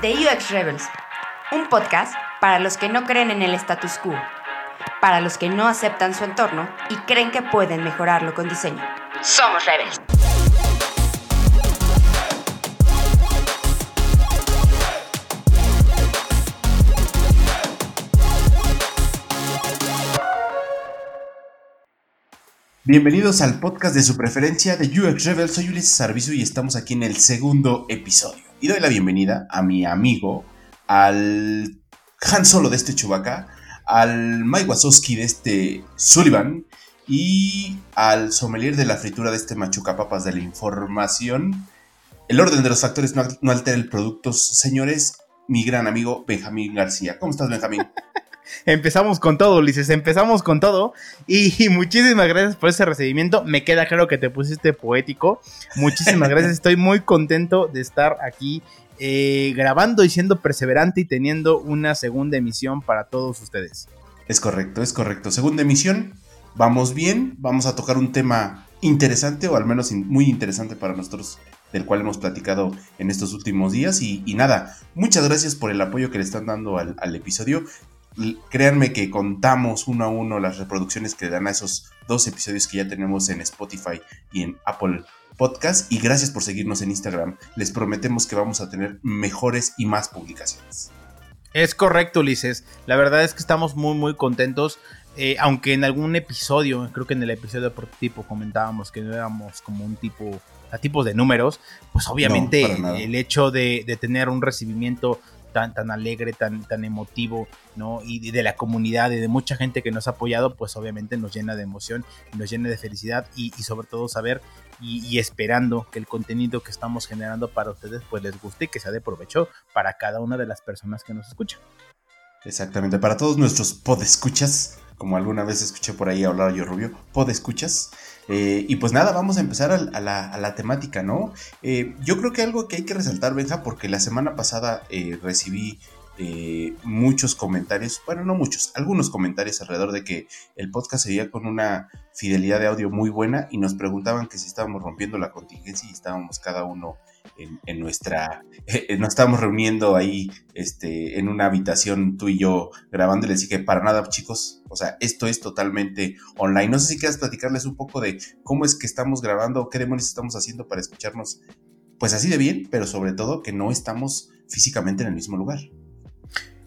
The UX Rebels, un podcast para los que no creen en el status quo, para los que no aceptan su entorno y creen que pueden mejorarlo con diseño. Somos Rebels. Bienvenidos al podcast de su preferencia de UX Rebels. Soy Ulises Servicio y estamos aquí en el segundo episodio. Y doy la bienvenida a mi amigo, al Han Solo de este Chewbacca, al Mike Wazowski de este Sullivan y al sommelier de la fritura de este Machuca Papas de la información. El orden de los factores no, altera el producto, señores. Mi gran amigo Benjamín García. ¿Cómo estás, Benjamín? Empezamos con todo, Ulises, empezamos con todo. Y, muchísimas gracias por ese recibimiento. Me queda claro que te pusiste poético. Muchísimas gracias, estoy muy contento de estar aquí eh, grabando y siendo perseverante y teniendo una segunda emisión para todos ustedes. Es correcto, es correcto. Segunda emisión, vamos bien, vamos a tocar un tema interesante o al menos muy interesante para nosotros del cual hemos platicado en estos últimos días. Y, nada, muchas gracias por el apoyo que le están dando al, al, episodio créanme que contamos uno a uno las reproducciones que dan a esos dos episodios que ya tenemos en Spotify y en Apple Podcast. Y gracias por seguirnos en Instagram. Les prometemos que vamos a tener mejores y más publicaciones. Es correcto, Ulises. La verdad es que estamos muy, muy contentos. Eh, aunque en algún episodio, creo que en el episodio de prototipo comentábamos que no éramos como un tipo, a tipos de números, pues obviamente el hecho de, de, tener un recibimiento tan, tan alegre, tan, tan emotivo, ¿no? Y de la comunidad y de mucha gente que nos ha apoyado, pues obviamente nos llena de emoción, nos llena de felicidad y, sobre todo saber y, esperando que el contenido que estamos generando para ustedes pues les guste y que sea de provecho para cada una de las personas que nos escuchan. Exactamente, para todos nuestros podescuchas, como alguna vez escuché por ahí hablar yo Rubio, podescuchas. Eh, y pues nada, vamos a empezar a, la, temática, ¿no? Eh, yo creo que algo que hay que resaltar, Benja, porque la semana pasada eh, recibí muchos comentarios, bueno, no muchos, algunos comentarios alrededor de que el podcast seguía con una fidelidad de audio muy buena y nos preguntaban que si estábamos rompiendo la contingencia y estábamos cada uno en, nuestra, eh, nos estamos reuniendo ahí este, en una habitación tú y yo grabando y les dije, para nada chicos, o sea, esto es totalmente online. No sé si quieras platicarles un poco de cómo es que estamos grabando, qué demonios estamos haciendo para escucharnos, pues así de bien, pero sobre todo que no estamos físicamente en el mismo lugar.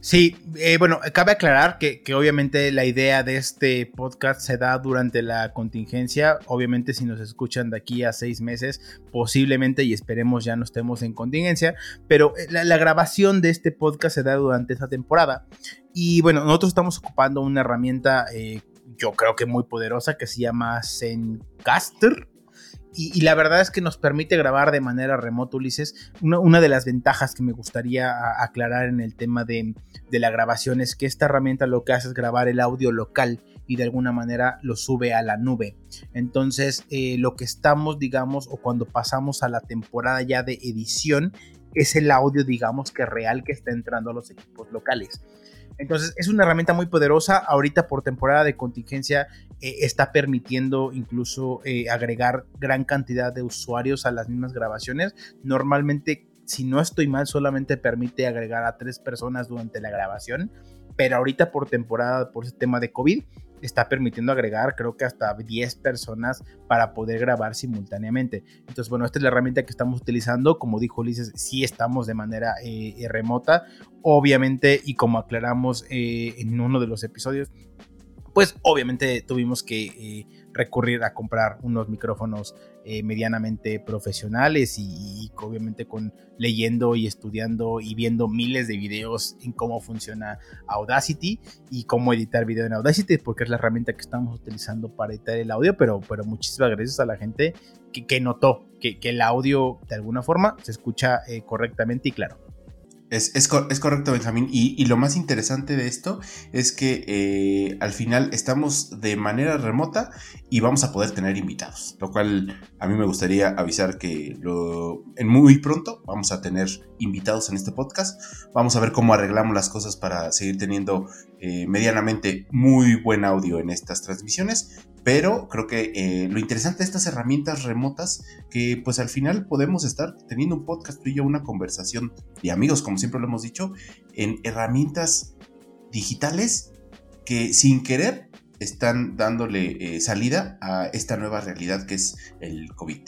Sí, eh, bueno, cabe aclarar que, obviamente la idea de este podcast se da durante la contingencia. Obviamente si nos escuchan de aquí a seis meses, posiblemente y esperemos ya no estemos en contingencia, pero eh, la, grabación de este podcast se da durante esa temporada. Y bueno, nosotros estamos ocupando una herramienta, eh, yo creo que muy poderosa, que se llama Zencaster y, la verdad es que nos permite grabar de manera remota, Ulises. Una, de las ventajas que me gustaría aclarar en el tema de, la grabación es que esta herramienta lo que hace es grabar el audio local y de alguna manera lo sube a la nube. Entonces, eh, lo que estamos, digamos, o cuando pasamos a la temporada ya de edición, es el audio, digamos, que real que está entrando a los equipos locales. Entonces es una herramienta muy poderosa. Ahorita por temporada de contingencia eh, está permitiendo incluso eh, agregar gran cantidad de usuarios a las mismas grabaciones. Normalmente, si no estoy mal, solamente permite agregar a tres personas durante la grabación. Pero ahorita por temporada, por ese tema de COVID, está permitiendo agregar creo que hasta 10 personas para poder grabar simultáneamente. Entonces, bueno, esta es la herramienta que estamos utilizando. Como dijo Ulises, sí estamos de manera eh, eh, remota. Obviamente, y como aclaramos eh, en uno de los episodios, pues obviamente tuvimos que recurrir a comprar unos micrófonos eh, medianamente profesionales y, obviamente con leyendo y estudiando y viendo miles de videos en cómo funciona Audacity y cómo editar video en Audacity porque es la herramienta que estamos utilizando para editar el audio pero, pero muchísimas gracias a la gente que, notó que, el audio de alguna forma se escucha eh, correctamente y claro. Es, correcto, Benjamín. Y, lo más interesante de esto es que eh, al final estamos de manera remota y vamos a poder tener invitados. Lo cual a mí me gustaría avisar que en muy pronto vamos a tener invitados en este podcast. Vamos a ver cómo arreglamos las cosas para seguir teniendo eh, medianamente muy buen audio en estas transmisiones. Pero creo que eh, lo interesante de estas herramientas remotas, que pues al final podemos estar teniendo un podcast y yo, una conversación de amigos, como siempre lo hemos dicho, en herramientas digitales que sin querer están dándole eh, salida a esta nueva realidad que es el COVID.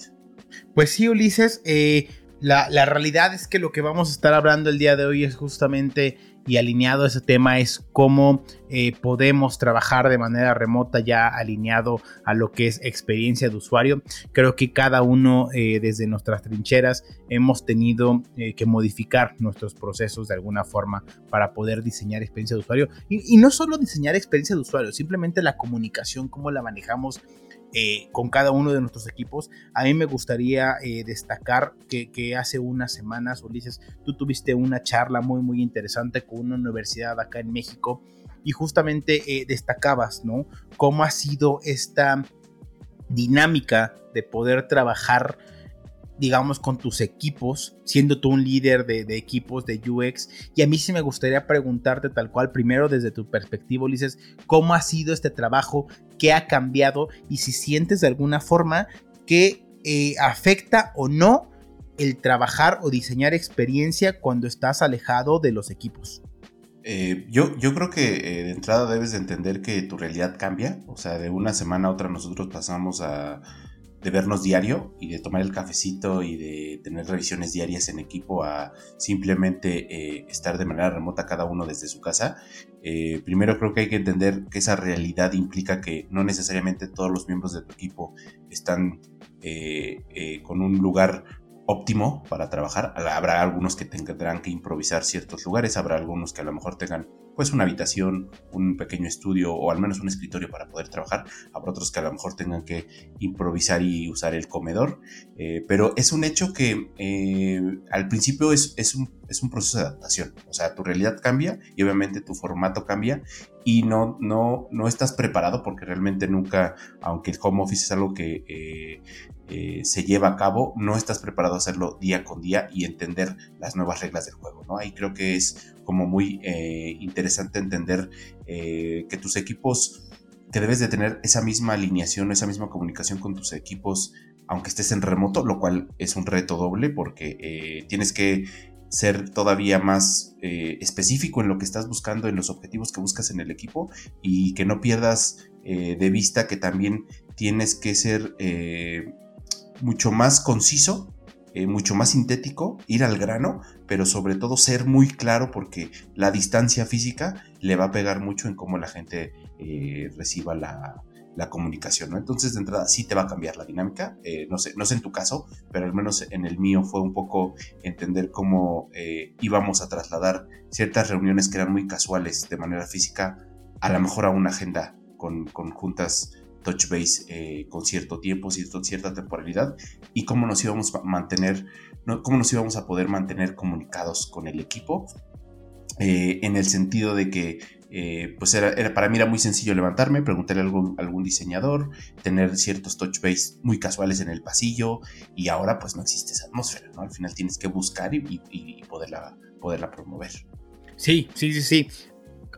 Pues sí, Ulises, eh, la, la, realidad es que lo que vamos a estar hablando el día de hoy es justamente y alineado ese tema es cómo eh, podemos trabajar de manera remota ya alineado a lo que es experiencia de usuario. Creo que cada uno eh, desde nuestras trincheras hemos tenido eh, que modificar nuestros procesos de alguna forma para poder diseñar experiencia de usuario y, y no solo diseñar experiencia de usuario, simplemente la comunicación, cómo la manejamos eh, con cada uno de nuestros equipos. A mí me gustaría eh, destacar que, hace unas semanas, Ulises, tú tuviste una charla muy, muy interesante con una universidad acá en México y justamente eh, destacabas, ¿no? Cómo ha sido esta dinámica de poder trabajar digamos, con tus equipos, siendo tú un líder de, equipos de UX. Y a mí sí me gustaría preguntarte tal cual, primero desde tu perspectiva, Ulises, ¿cómo ha sido este trabajo? ¿Qué ha cambiado? Y si sientes de alguna forma que eh, afecta o no el trabajar o diseñar experiencia cuando estás alejado de los equipos. Eh, yo, yo creo que eh, de entrada debes de entender que tu realidad cambia. O sea, de una semana a otra nosotros pasamos a de vernos diario y de tomar el cafecito y de tener revisiones diarias en equipo a simplemente estar de manera remota cada uno desde su casa. Eh, primero creo que hay que entender que esa realidad implica que no necesariamente todos los miembros de tu equipo están eh, con un lugar óptimo para trabajar. Habrá algunos que tendrán que improvisar ciertos lugares, habrá algunos que a lo mejor tengan pues una habitación, un pequeño estudio o al menos un escritorio para poder trabajar. Habrá otros que a lo mejor tengan que improvisar y usar el comedor. Eh, pero es un hecho que eh, al principio es, un, es, un, proceso de adaptación. O sea, tu realidad cambia y obviamente tu formato cambia y no, no, no estás preparado porque realmente nunca, aunque el home office es algo que eh, eh, se lleva a cabo, no estás preparado a hacerlo día con día y entender las nuevas reglas del juego, ¿no? Ahí creo que es como muy eh, interesante entender que tus equipos, que debes de tener esa misma alineación, esa misma comunicación con tus equipos, aunque estés en remoto, lo cual es un reto doble porque tienes que ser todavía más eh, específico en lo que estás buscando, en los objetivos que buscas en el equipo y que no pierdas eh, de vista que también tienes que ser eh, mucho más conciso, mucho más sintético, ir al grano, pero sobre todo ser muy claro porque la distancia física le va a pegar mucho en cómo la gente reciba la, la comunicación, ¿no? Entonces, de entrada, sí te va a cambiar la dinámica. Eh, no, sé, no sé en tu caso, pero al menos en el mío fue un poco entender cómo eh, íbamos a trasladar ciertas reuniones que eran muy casuales de manera física, a lo mejor a una agenda con, con juntas touch base eh, con cierto tiempo, cierto, cierta temporalidad, y cómo nos íbamos a mantener, cómo nos íbamos a poder mantener comunicados con el equipo, en el sentido de que eh, pues era, para mí era muy sencillo levantarme, preguntarle a algún, diseñador, tener ciertos touch base muy casuales en el pasillo y ahora pues no existe esa atmósfera, ¿no? Al final tienes que buscar y, poderla, promover. Sí, sí, sí, sí.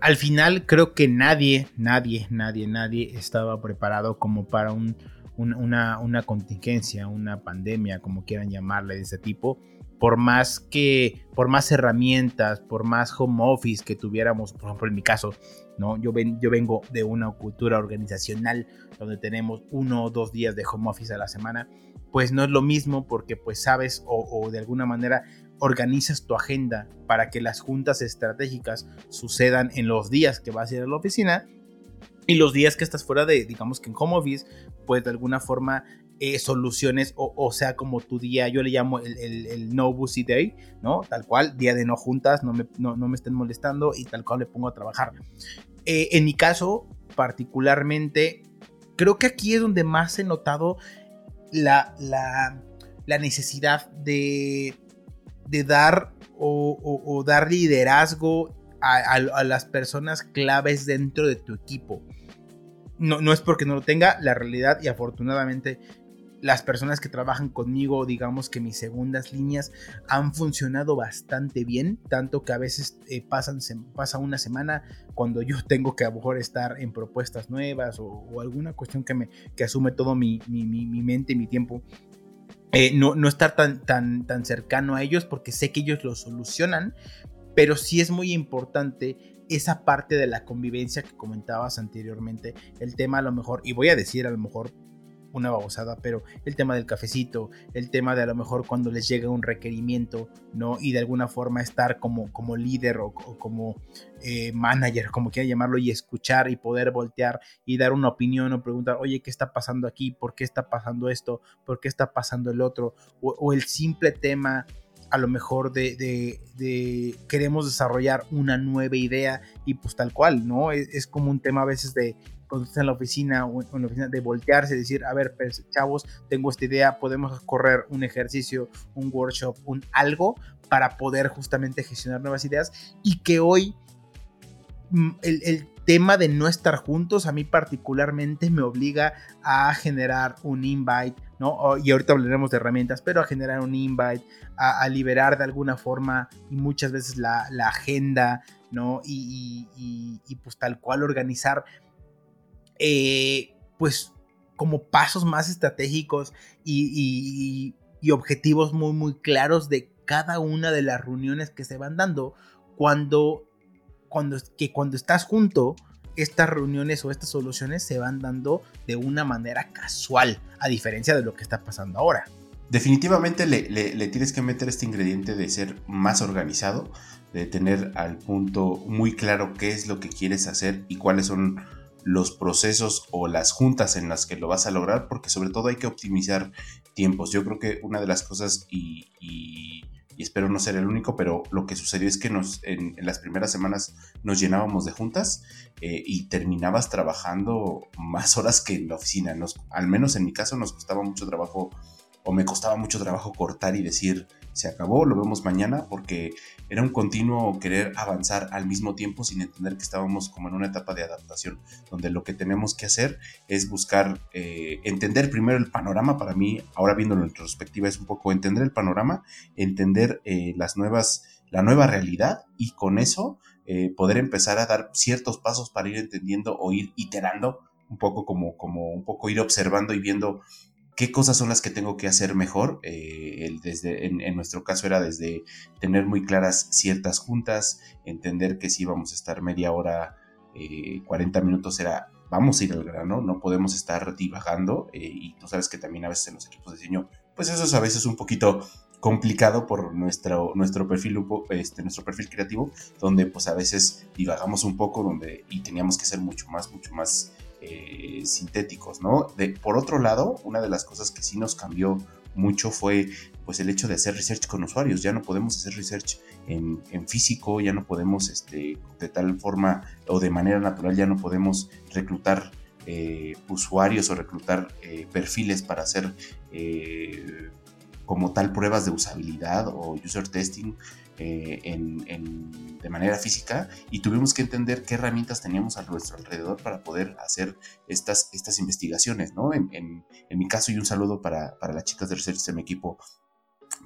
Al final creo que nadie, nadie, nadie, nadie estaba preparado como para un, una, una contingencia, una pandemia, como quieran llamarle de ese tipo por más que, por más herramientas, por más home office que tuviéramos, por ejemplo en mi caso, ¿no? Yo, ven, yo vengo de una cultura organizacional donde tenemos uno o dos días de home office a la semana, pues no es lo mismo porque pues sabes o, o de alguna manera organizas tu agenda para que las juntas estratégicas sucedan en los días que vas a ir a la oficina y los días que estás fuera de, digamos que en home office, pues de alguna forma eh, soluciones, o, sea, como tu día, yo le llamo el, no busy day, ¿no? Tal cual, día de no juntas, no me, no, me estén molestando y tal cual le pongo a trabajar. Eh, en mi caso, particularmente, creo que aquí es donde más he notado la, la, la necesidad de, de dar o, dar liderazgo a, a, las personas claves dentro de tu equipo. No, no es porque no lo tenga, la realidad y afortunadamente las personas que trabajan conmigo, digamos que mis segundas líneas han funcionado bastante bien, tanto que a veces eh, pasan, se, pasa una semana cuando yo tengo que a lo mejor estar en propuestas nuevas o, alguna cuestión que, me, que asume todo mi, mi, mi, mente y mi tiempo. Eh, no, no, estar tan, tan, tan cercano a ellos porque sé que ellos lo solucionan, pero sí es muy importante esa parte de la convivencia que comentabas anteriormente, el tema a lo mejor, y voy a decir a lo mejor una babosada, pero el tema del cafecito, el tema de a lo mejor cuando les llega un requerimiento, ¿no? Y de alguna forma estar como, como líder o, como eh, manager, como quiera llamarlo, y escuchar y poder voltear y dar una opinión o preguntar, oye, ¿qué está pasando aquí? ¿Por qué está pasando esto? ¿Por qué está pasando el otro? O, el simple tema a lo mejor de, de, queremos desarrollar una nueva idea y pues tal cual, ¿no? es, como un tema a veces de, cuando estás en la oficina o en la oficina de voltearse y decir, a ver, pues, chavos, tengo esta idea, podemos correr un ejercicio, un workshop, un algo para poder justamente gestionar nuevas ideas y que hoy mm, el, tema de no estar juntos a mí particularmente me obliga a generar un invite, ¿no? Y ahorita hablaremos de herramientas, pero a generar un invite, a, liberar de alguna forma y muchas veces la, agenda, ¿no? Y, pues tal cual organizar eh, pues como pasos más estratégicos y, objetivos muy muy claros de cada una de las reuniones que se van dando cuando, cuando, que cuando estás junto estas reuniones o estas soluciones se van dando de una manera casual, a diferencia de lo que está pasando ahora. Definitivamente le, le, tienes que meter este ingrediente de ser más organizado, de tener al punto muy claro qué es lo que quieres hacer y cuáles son los procesos o las juntas en las que lo vas a lograr, porque sobre todo hay que optimizar tiempos. Yo creo que una de las cosas, y, espero no ser el único, pero lo que sucedió es que nos, en, las primeras semanas nos llenábamos de juntas eh, y terminabas trabajando más horas que en la oficina. Nos, al menos en mi caso nos costaba mucho trabajo o me costaba mucho trabajo cortar y decir, se acabó, lo vemos mañana, porque era un continuo querer avanzar al mismo tiempo sin entender que estábamos como en una etapa de adaptación, donde lo que tenemos que hacer es buscar, eh, entender primero el panorama, para mí, ahora viéndolo en retrospectiva, es un poco entender el panorama, entender eh, las nuevas, la nueva realidad y con eso eh, poder empezar a dar ciertos pasos para ir entendiendo o ir iterando un poco como, como un poco ir observando y viendo qué cosas son las que tengo que hacer mejor. Eh, desde, en, nuestro caso era desde tener muy claras ciertas juntas, entender que si vamos a estar media hora, 40 eh, minutos era vamos a ir al grano, no podemos estar divagando eh, y tú sabes que también a veces en los equipos de diseño, pues eso es a veces un poquito complicado por nuestro, nuestro, perfil, este, nuestro perfil creativo, donde pues a veces divagamos un poco donde, y teníamos que ser mucho más, mucho más eh, sintéticos, ¿no? De, por otro lado, una de las cosas que sí nos cambió mucho fue pues el hecho de hacer research con usuarios. Ya no podemos hacer research en, físico, ya no podemos este, de tal forma o de manera natural, ya no podemos reclutar eh, usuarios o reclutar eh, perfiles para hacer como tal pruebas de usabilidad o user testing eh, de manera física y tuvimos que entender qué herramientas teníamos a nuestro alrededor para poder hacer estas, estas investigaciones, ¿no? En, en, mi caso, y un saludo para, para las chicas de Research de mi equipo,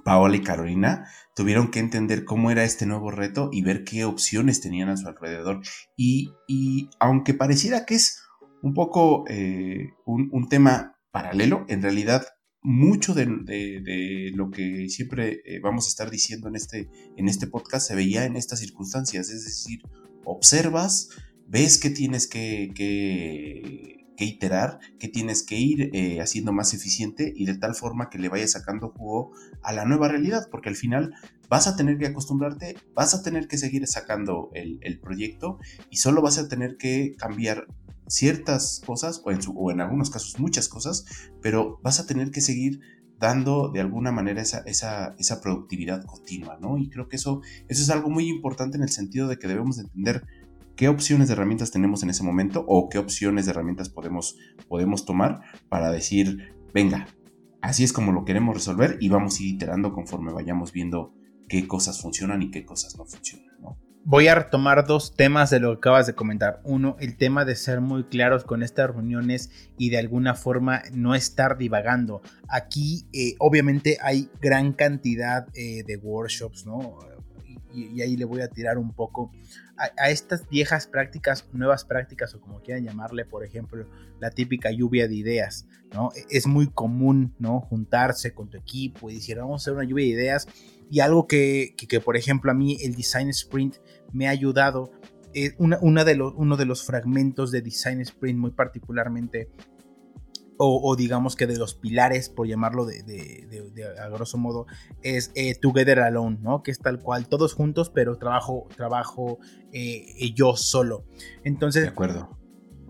Paola y Carolina tuvieron que entender cómo era este nuevo reto y ver qué opciones tenían a su alrededor. Y, y aunque pareciera que es un poco eh, un, un, tema paralelo, en realidad mucho de, lo que siempre eh, vamos a estar diciendo en este, en este podcast se veía en estas circunstancias, es decir, observas, ves que tienes que, que, iterar, que tienes que ir eh, haciendo más eficiente y de tal forma que le vayas sacando jugo a la nueva realidad, porque al final vas a tener que acostumbrarte, vas a tener que seguir sacando el, el proyecto y solo vas a tener que cambiar ciertas cosas, o en, algunos casos muchas cosas, pero vas a tener que seguir dando de alguna manera esa, esa, esa, productividad continua, ¿no? Y creo que eso, eso es algo muy importante en el sentido de que debemos entender qué opciones de herramientas tenemos en ese momento o qué opciones de herramientas podemos, podemos tomar para decir, venga, así es como lo queremos resolver y vamos a ir iterando conforme vayamos viendo qué cosas funcionan y qué cosas no funcionan. Voy a retomar dos temas de lo que acabas de comentar. Uno, el tema de ser muy claros con estas reuniones y de alguna forma no estar divagando. Aquí eh, obviamente hay gran cantidad eh, de workshops, ¿no? Y, ahí le voy a tirar un poco a, estas viejas prácticas, nuevas prácticas o como quieran llamarle, por ejemplo, la típica lluvia de ideas, ¿no? Es muy común, ¿no? Juntarse con tu equipo y decir, vamos a hacer una lluvia de ideas y algo que, por ejemplo, a mí el Design Sprint me ha ayudado. Eh, una, de los, uno de los fragmentos de Design Sprint muy particularmente, o, digamos que de los pilares, por llamarlo de, a grosso modo, es eh, Together Alone, ¿no? Que es tal cual, todos juntos, pero trabajo, trabajo eh, yo solo. Entonces, de acuerdo.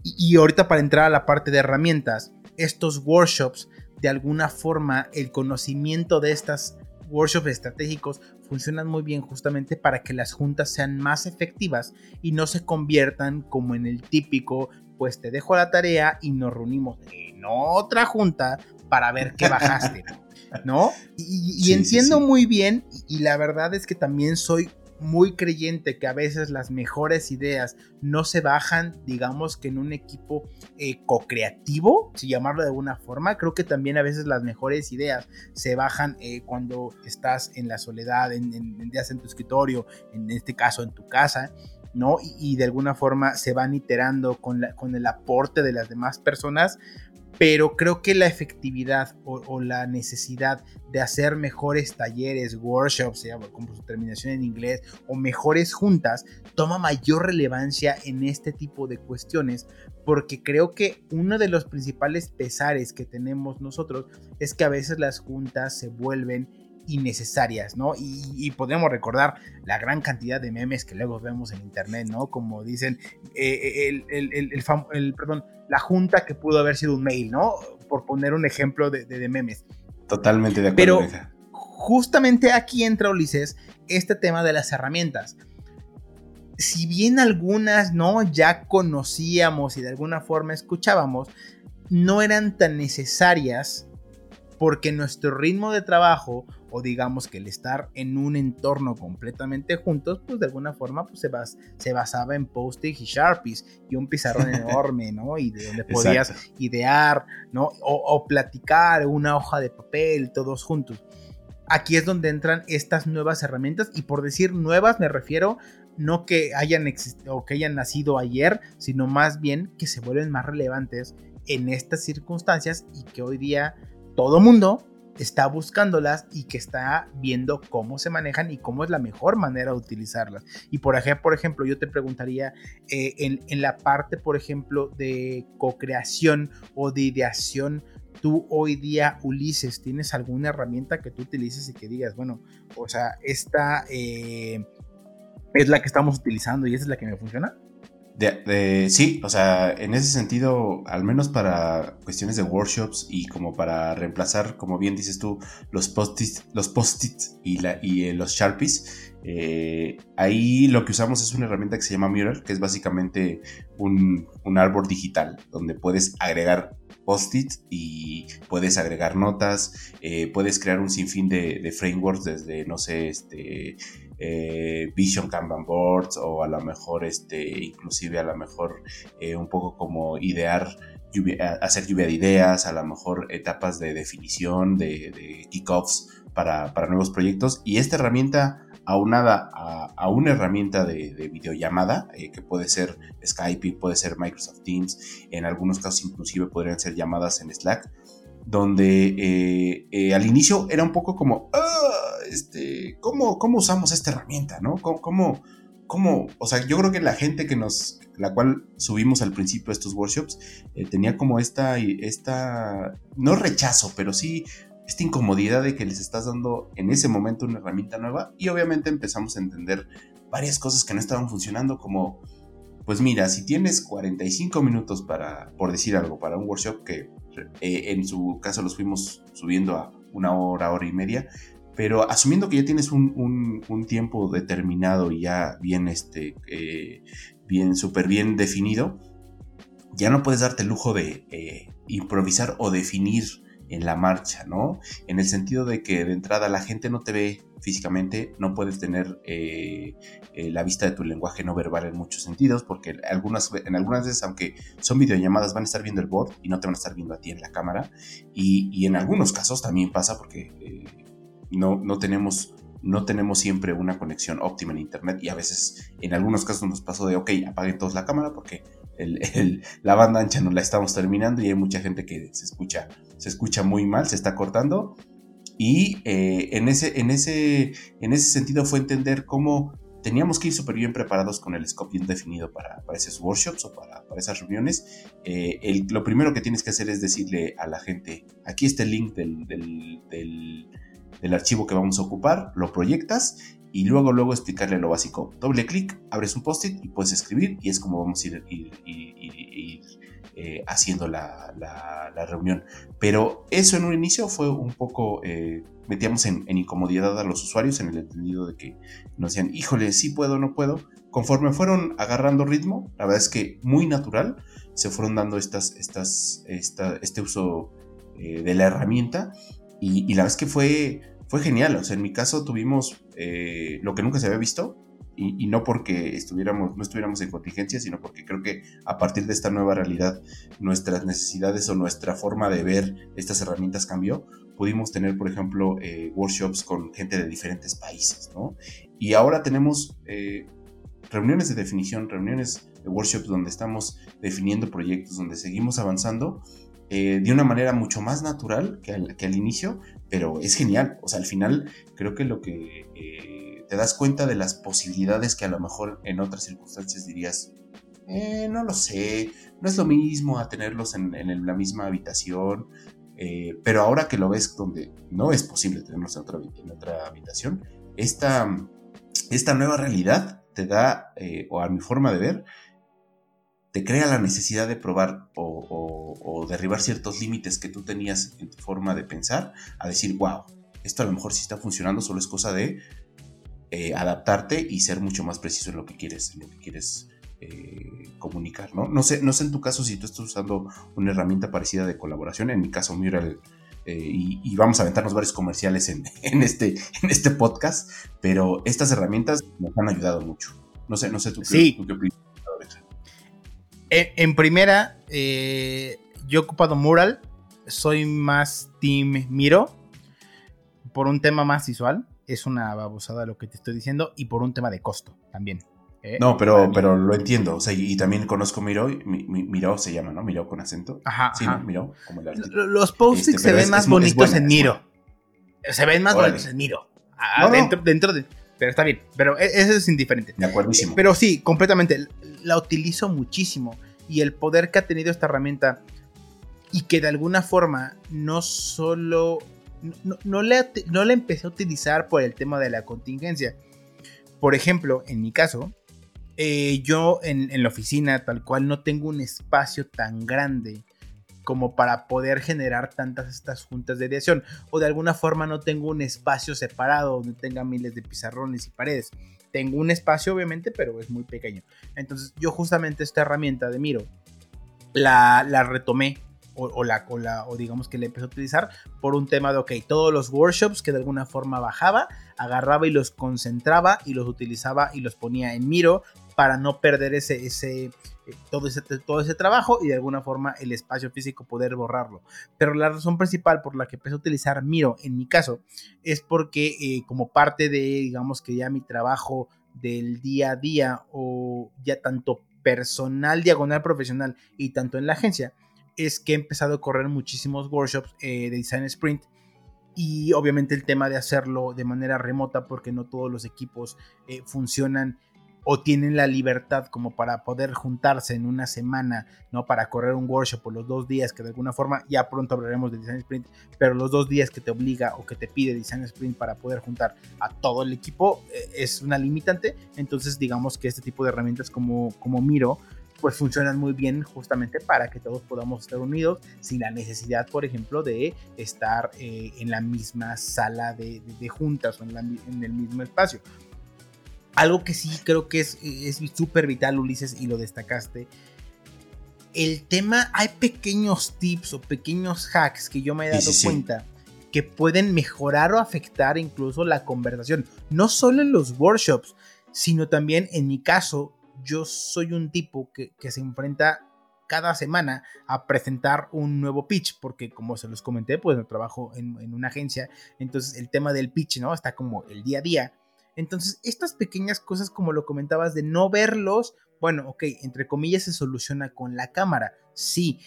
Y, y ahorita para entrar a la parte de herramientas, estos workshops, de alguna forma, el conocimiento de estas workshops estratégicos funcionan muy bien justamente para que las juntas sean más efectivas y no se conviertan como en el típico, pues te dejo la tarea y nos reunimos en otra junta para ver qué bajaste, ¿no? Y, entiendo muy bien y la verdad es que también soy muy creyente que a veces las mejores ideas no se bajan, digamos que en un equipo eh, co-creativo, si llamarlo de alguna forma. Creo que también a veces las mejores ideas se bajan eh, cuando estás en la soledad, en, en, en tu escritorio, en este caso en tu casa. ¿no? Y, de alguna forma se van iterando con, con el aporte de las demás personas, pero creo que la efectividad o, la necesidad de hacer mejores talleres, workshops, como su terminación en inglés, o mejores juntas, toma mayor relevancia en este tipo de cuestiones, porque creo que uno de los principales pesares que tenemos nosotros es que a veces las juntas se vuelven innecesarias, ¿no? Y, podemos recordar la gran cantidad de memes que luego vemos en internet, ¿no? Como dicen, eh, el, el, perdón, la junta que pudo haber sido un mail, ¿no? Por poner un ejemplo de, de, memes. Totalmente de acuerdo. Pero justamente aquí entra Ulises este tema de las herramientas. Si bien algunas, ¿no? Ya conocíamos y de alguna forma escuchábamos, no eran tan necesarias porque nuestro ritmo de trabajo o digamos que el estar en un entorno completamente juntos, pues de alguna forma pues se, se basaba en post-it y sharpies y un pizarrón enorme, ¿no? Y de donde podías idear, ¿no? O, platicar una hoja de papel todos juntos. Aquí es donde entran estas nuevas herramientas y por decir nuevas me refiero no que hayan o que hayan nacido ayer, sino más bien que se vuelven más relevantes en estas circunstancias y que hoy día todo mundo está buscándolas y que está viendo cómo se manejan y cómo es la mejor manera de utilizarlas. Y por ejemplo, por ejemplo yo te preguntaría eh, en, la parte, por ejemplo, de co-creación o de ideación, tú hoy día, Ulises, ¿tienes alguna herramienta que tú utilices y que digas, bueno, o sea, esta eh, es la que estamos utilizando y esa es la que me funciona? Sí, o sea, en ese sentido, al menos para cuestiones de workshops y como para reemplazar, como bien dices tú, los post-it los post y, y eh, los sharpies, eh, ahí lo que usamos es una herramienta que se llama Mirror, que es básicamente un, árbol digital donde puedes agregar post-it y puedes agregar notas, eh, puedes crear un sinfín de frameworks desde, no sé, este eh, Vision Kanban Boards o a lo mejor este, inclusive a lo mejor eh, un poco como idear, hacer lluvia de ideas, a lo mejor etapas de definición, de, kickoffs para, nuevos proyectos. Y esta herramienta aunada a, una herramienta de, videollamada, eh, que puede ser Skype, puede ser Microsoft Teams, en algunos casos inclusive podrían ser llamadas en Slack, donde al inicio era un poco como, ah, este, ¿cómo, ¿cómo usamos esta herramienta? ¿no? ¿Cómo, cómo, o sea, yo creo que la gente que nos, la cual subimos al principio estos workshops, eh, tenía como esta, esta, no rechazo, pero sí esta incomodidad de que les estás dando en ese momento una herramienta nueva y obviamente empezamos a entender varias cosas que no estaban funcionando como pues mira, si tienes 45 minutos para, por decir algo, para un workshop que eh, en su caso los fuimos subiendo a una hora, hora y media, pero asumiendo que ya tienes un, tiempo determinado y ya bien, este, eh, bien, súper bien definido, ya no puedes darte el lujo de eh, improvisar o definir en la marcha, ¿no? En el sentido de que de entrada la gente no te ve físicamente, no puedes tener eh, eh, la vista de tu lenguaje no verbal en muchos sentidos, porque algunas, en algunas veces, aunque son videollamadas, van a estar viendo el bot y no te van a estar viendo a ti en la cámara. Y, en algunos casos también pasa porque eh, no, no tenemos no tenemos siempre una conexión óptima en internet y a veces en algunos casos nos pasó de ok, apaguen todos la cámara porque la banda ancha no la estamos terminando y hay mucha gente que se escucha, se escucha muy mal, se está cortando. Y eh, en, ese, en, ese, en ese sentido fue entender cómo teníamos que ir súper bien preparados con el scope bien definido para, para esos workshops o para, para esas reuniones. Eh, lo primero que tienes que hacer es decirle a la gente, aquí está el link del, del, del archivo que vamos a ocupar, lo proyectas y luego luego explicarle lo básico. Doble clic, abres un post-it y puedes escribir y es como vamos a ir, eh, haciendo la, reunión. Pero eso en un inicio fue un poco, eh, metíamos en, incomodidad a los usuarios en el entendido de que nos decían, híjole, sí puedo, no puedo. Conforme fueron agarrando ritmo, la verdad es que muy natural se fueron dando estas, estas, este uso eh, de la herramienta y, y la verdad es que fue fue genial. O sea, en mi caso tuvimos eh, lo que nunca se había visto. Y, no porque estuviéramos, no estuviéramos en contingencia, sino porque creo que a partir de esta nueva realidad, nuestras necesidades o nuestra forma de ver estas herramientas cambió. Pudimos tener, por ejemplo, eh, workshops con gente de diferentes países, ¿no? Y ahora tenemos eh, reuniones de definición, reuniones de workshops donde estamos definiendo proyectos, donde seguimos avanzando de una manera mucho más natural que al, inicio, pero es genial. O sea, al final creo que lo que eh, te das cuenta de las posibilidades que a lo mejor en otras circunstancias dirías, eh, no lo sé, no es lo mismo a tenerlos en, la misma habitación, eh, pero ahora que lo ves donde no es posible tenerlos en otra, en otra habitación, esta, esta nueva realidad te da, o a mi forma de ver, te crea la necesidad de probar o, derribar ciertos límites que tú tenías en tu forma de pensar, a decir, wow, esto a lo mejor sí está funcionando, solo es cosa de eh, adaptarte y ser mucho más preciso en lo que quieres, en lo que quieres eh, comunicar, ¿no? No sé, no sé en tu caso si tú estás usando una herramienta parecida de colaboración, en mi caso Mural, eh, y, vamos a aventarnos varios comerciales en, este, en este podcast, pero estas herramientas nos han ayudado mucho. No sé, no sé tú qué, tú qué opinas. En, primera, eh, yo he ocupado Mural. Soy más Team Miro. Por un tema más visual. Es una babosada lo que te estoy diciendo. Y por un tema de costo también. ¿eh? no, pero, pero lo entiendo. O sea, y, también conozco Miro. Miro se llama, ¿no? Miro con acento. Ajá. Sí, ¿no? Miro, como el Los post este, se ven más bonitos en Miro. Se ven más bonitos en Miro. dentro, dentro de pero está bien. Pero e, eso es indiferente. De acuerdo. Pero sí, completamente. La utilizo muchísimo. Y el poder que ha tenido esta herramienta y que de alguna forma no solo. No, no, le, no empecé a utilizar por el tema de la contingencia. Por ejemplo, en mi caso, eh, yo en, en, la oficina tal cual no tengo un espacio tan grande como para poder generar tantas estas juntas de ideación o de alguna forma no tengo un espacio separado donde tenga miles de pizarrones y paredes. Tengo un espacio obviamente, pero es muy pequeño. Entonces yo justamente esta herramienta de Miro la, la retomé o, la, o, o digamos que la empecé a utilizar por un tema de, ok, todos los workshops que de alguna forma bajaba, agarraba y los concentraba y los utilizaba y los ponía en Miro para no perder ese, ese, eh, todo, ese, todo ese trabajo y de alguna forma el espacio físico poder borrarlo. Pero la razón principal por la que empecé a utilizar Miro en mi caso es porque eh, como parte de, digamos que ya mi trabajo del día a día o ya tanto personal, diagonal profesional y tanto en la agencia, es que he empezado a correr muchísimos workshops eh, de design sprint y obviamente el tema de hacerlo de manera remota porque no todos los equipos funcionan o tienen la libertad como para poder juntarse en una semana, ¿no? Para correr un workshop por los dos días que de alguna forma, ya pronto hablaremos de Design Sprint, pero los dos días que te obliga o que te pide Design Sprint para poder juntar a todo el equipo eh, es una limitante, entonces digamos que este tipo de herramientas como, como Miro, pues funcionan muy bien justamente para que todos podamos estar unidos sin la necesidad, por ejemplo, de estar eh, en la misma sala de, juntas o en, en el mismo espacio. Algo que sí creo que es súper vital, Ulises, y lo destacaste. el tema, hay pequeños tips o pequeños hacks que yo me he dado cuenta que pueden mejorar o afectar incluso la conversación, no solo en los workshops, sino también en mi caso, yo soy un tipo que, se enfrenta cada semana a presentar un nuevo pitch, porque como se los comenté, pues no trabajo en, en, una agencia, entonces el tema del pitch, ¿no? Está como el día a día. Entonces, estas pequeñas cosas, como lo comentabas, de no verlos, bueno, ok, entre comillas se soluciona con la cámara, sí,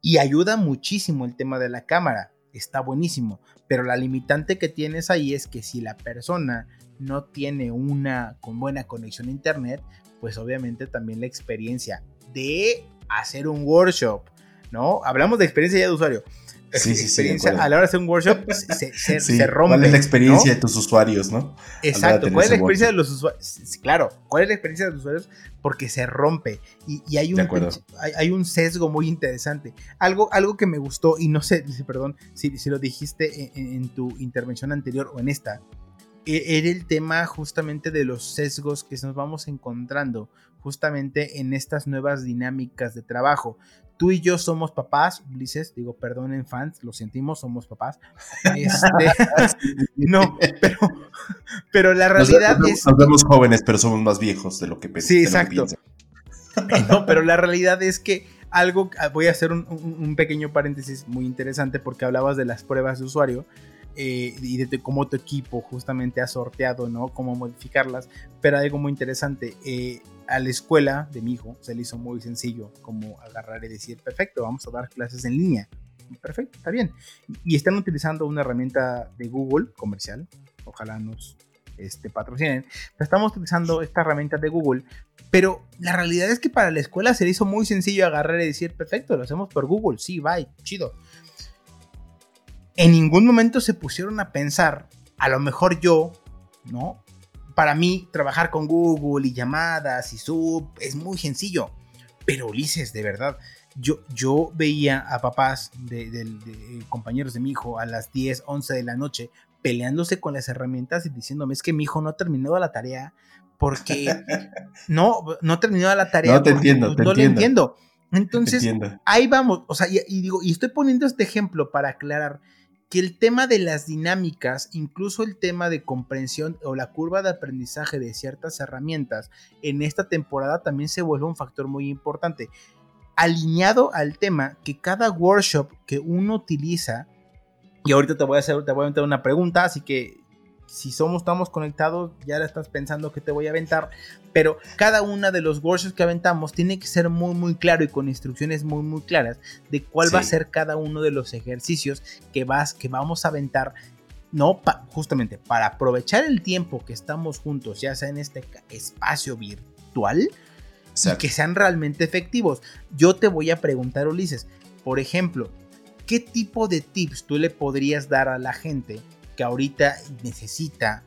y ayuda muchísimo el tema de la cámara, está buenísimo, pero la limitante que tienes ahí es que si la persona no tiene una con buena conexión a internet, pues obviamente también la experiencia de hacer un workshop, ¿no? Hablamos de experiencia ya de usuario, sí, sí, experiencia a la hora de hacer un workshop se, rompe. ¿Cuál es la experiencia de tus usuarios, no? Exacto, ¿cuál es la experiencia de los usuarios? Claro, ¿cuál es la experiencia de los usuarios? Porque se rompe y, hay, un, hay, un sesgo muy interesante. Algo, algo que me gustó, y no sé, perdón, si, si lo dijiste en, tu intervención anterior o en esta, era el tema justamente de los sesgos que nos vamos encontrando justamente en estas nuevas dinámicas de trabajo tú y yo somos papás, Ulises, digo, perdonen fans, lo sentimos, somos papás. Este, no, pero, pero la realidad es... Nos vemos jóvenes, pero somos más viejos de lo que pensamos. Sí, exacto. no, pero la realidad es que algo, ah, voy a hacer un, pequeño paréntesis muy interesante porque hablabas de las pruebas de usuario. Eh, y de cómo tu equipo justamente ha sorteado, ¿no? Cómo modificarlas. Pero algo muy interesante, eh, a la escuela de mi hijo se le hizo muy sencillo como agarrar y decir, perfecto, vamos a dar clases en línea. Perfecto, está bien. Y están utilizando una herramienta de Google comercial, ojalá nos este, patrocinen, pero estamos utilizando esta herramienta de Google, pero la realidad es que para la escuela se le hizo muy sencillo agarrar y decir, perfecto, lo hacemos por Google, sí, bye, chido. En ningún momento se pusieron a pensar, a lo mejor yo, ¿no? para mí trabajar con Google y llamadas y sub es muy sencillo. Pero Ulises, de verdad, yo, yo veía a papás de, compañeros de mi hijo a las 10, 11 de la noche peleándose con las herramientas y diciéndome es que mi hijo no ha terminado la tarea porque no, no terminó la tarea. No te entiendo, no, lo entiendo. Entonces, ahí vamos, o sea, y, digo, y estoy poniendo este ejemplo para aclarar que el tema de las dinámicas, incluso el tema de comprensión o la curva de aprendizaje de ciertas herramientas en esta temporada también se vuelve un factor muy importante. Alineado al tema que cada workshop que uno utiliza, y ahorita te voy a hacer, te voy a meter una pregunta, así que si somos, estamos conectados, ya la estás pensando que te voy a aventar, pero cada una de los workshops que aventamos tiene que ser muy, muy claro y con instrucciones muy, muy claras de cuál va a ser cada uno de los ejercicios que, vas, que vamos a aventar no justamente para aprovechar el tiempo que estamos juntos, ya sea en este espacio virtual, y que sean realmente efectivos. Yo te voy a preguntar, Ulises, por ejemplo, ¿qué tipo de tips tú le podrías dar a la gente que ahorita necesita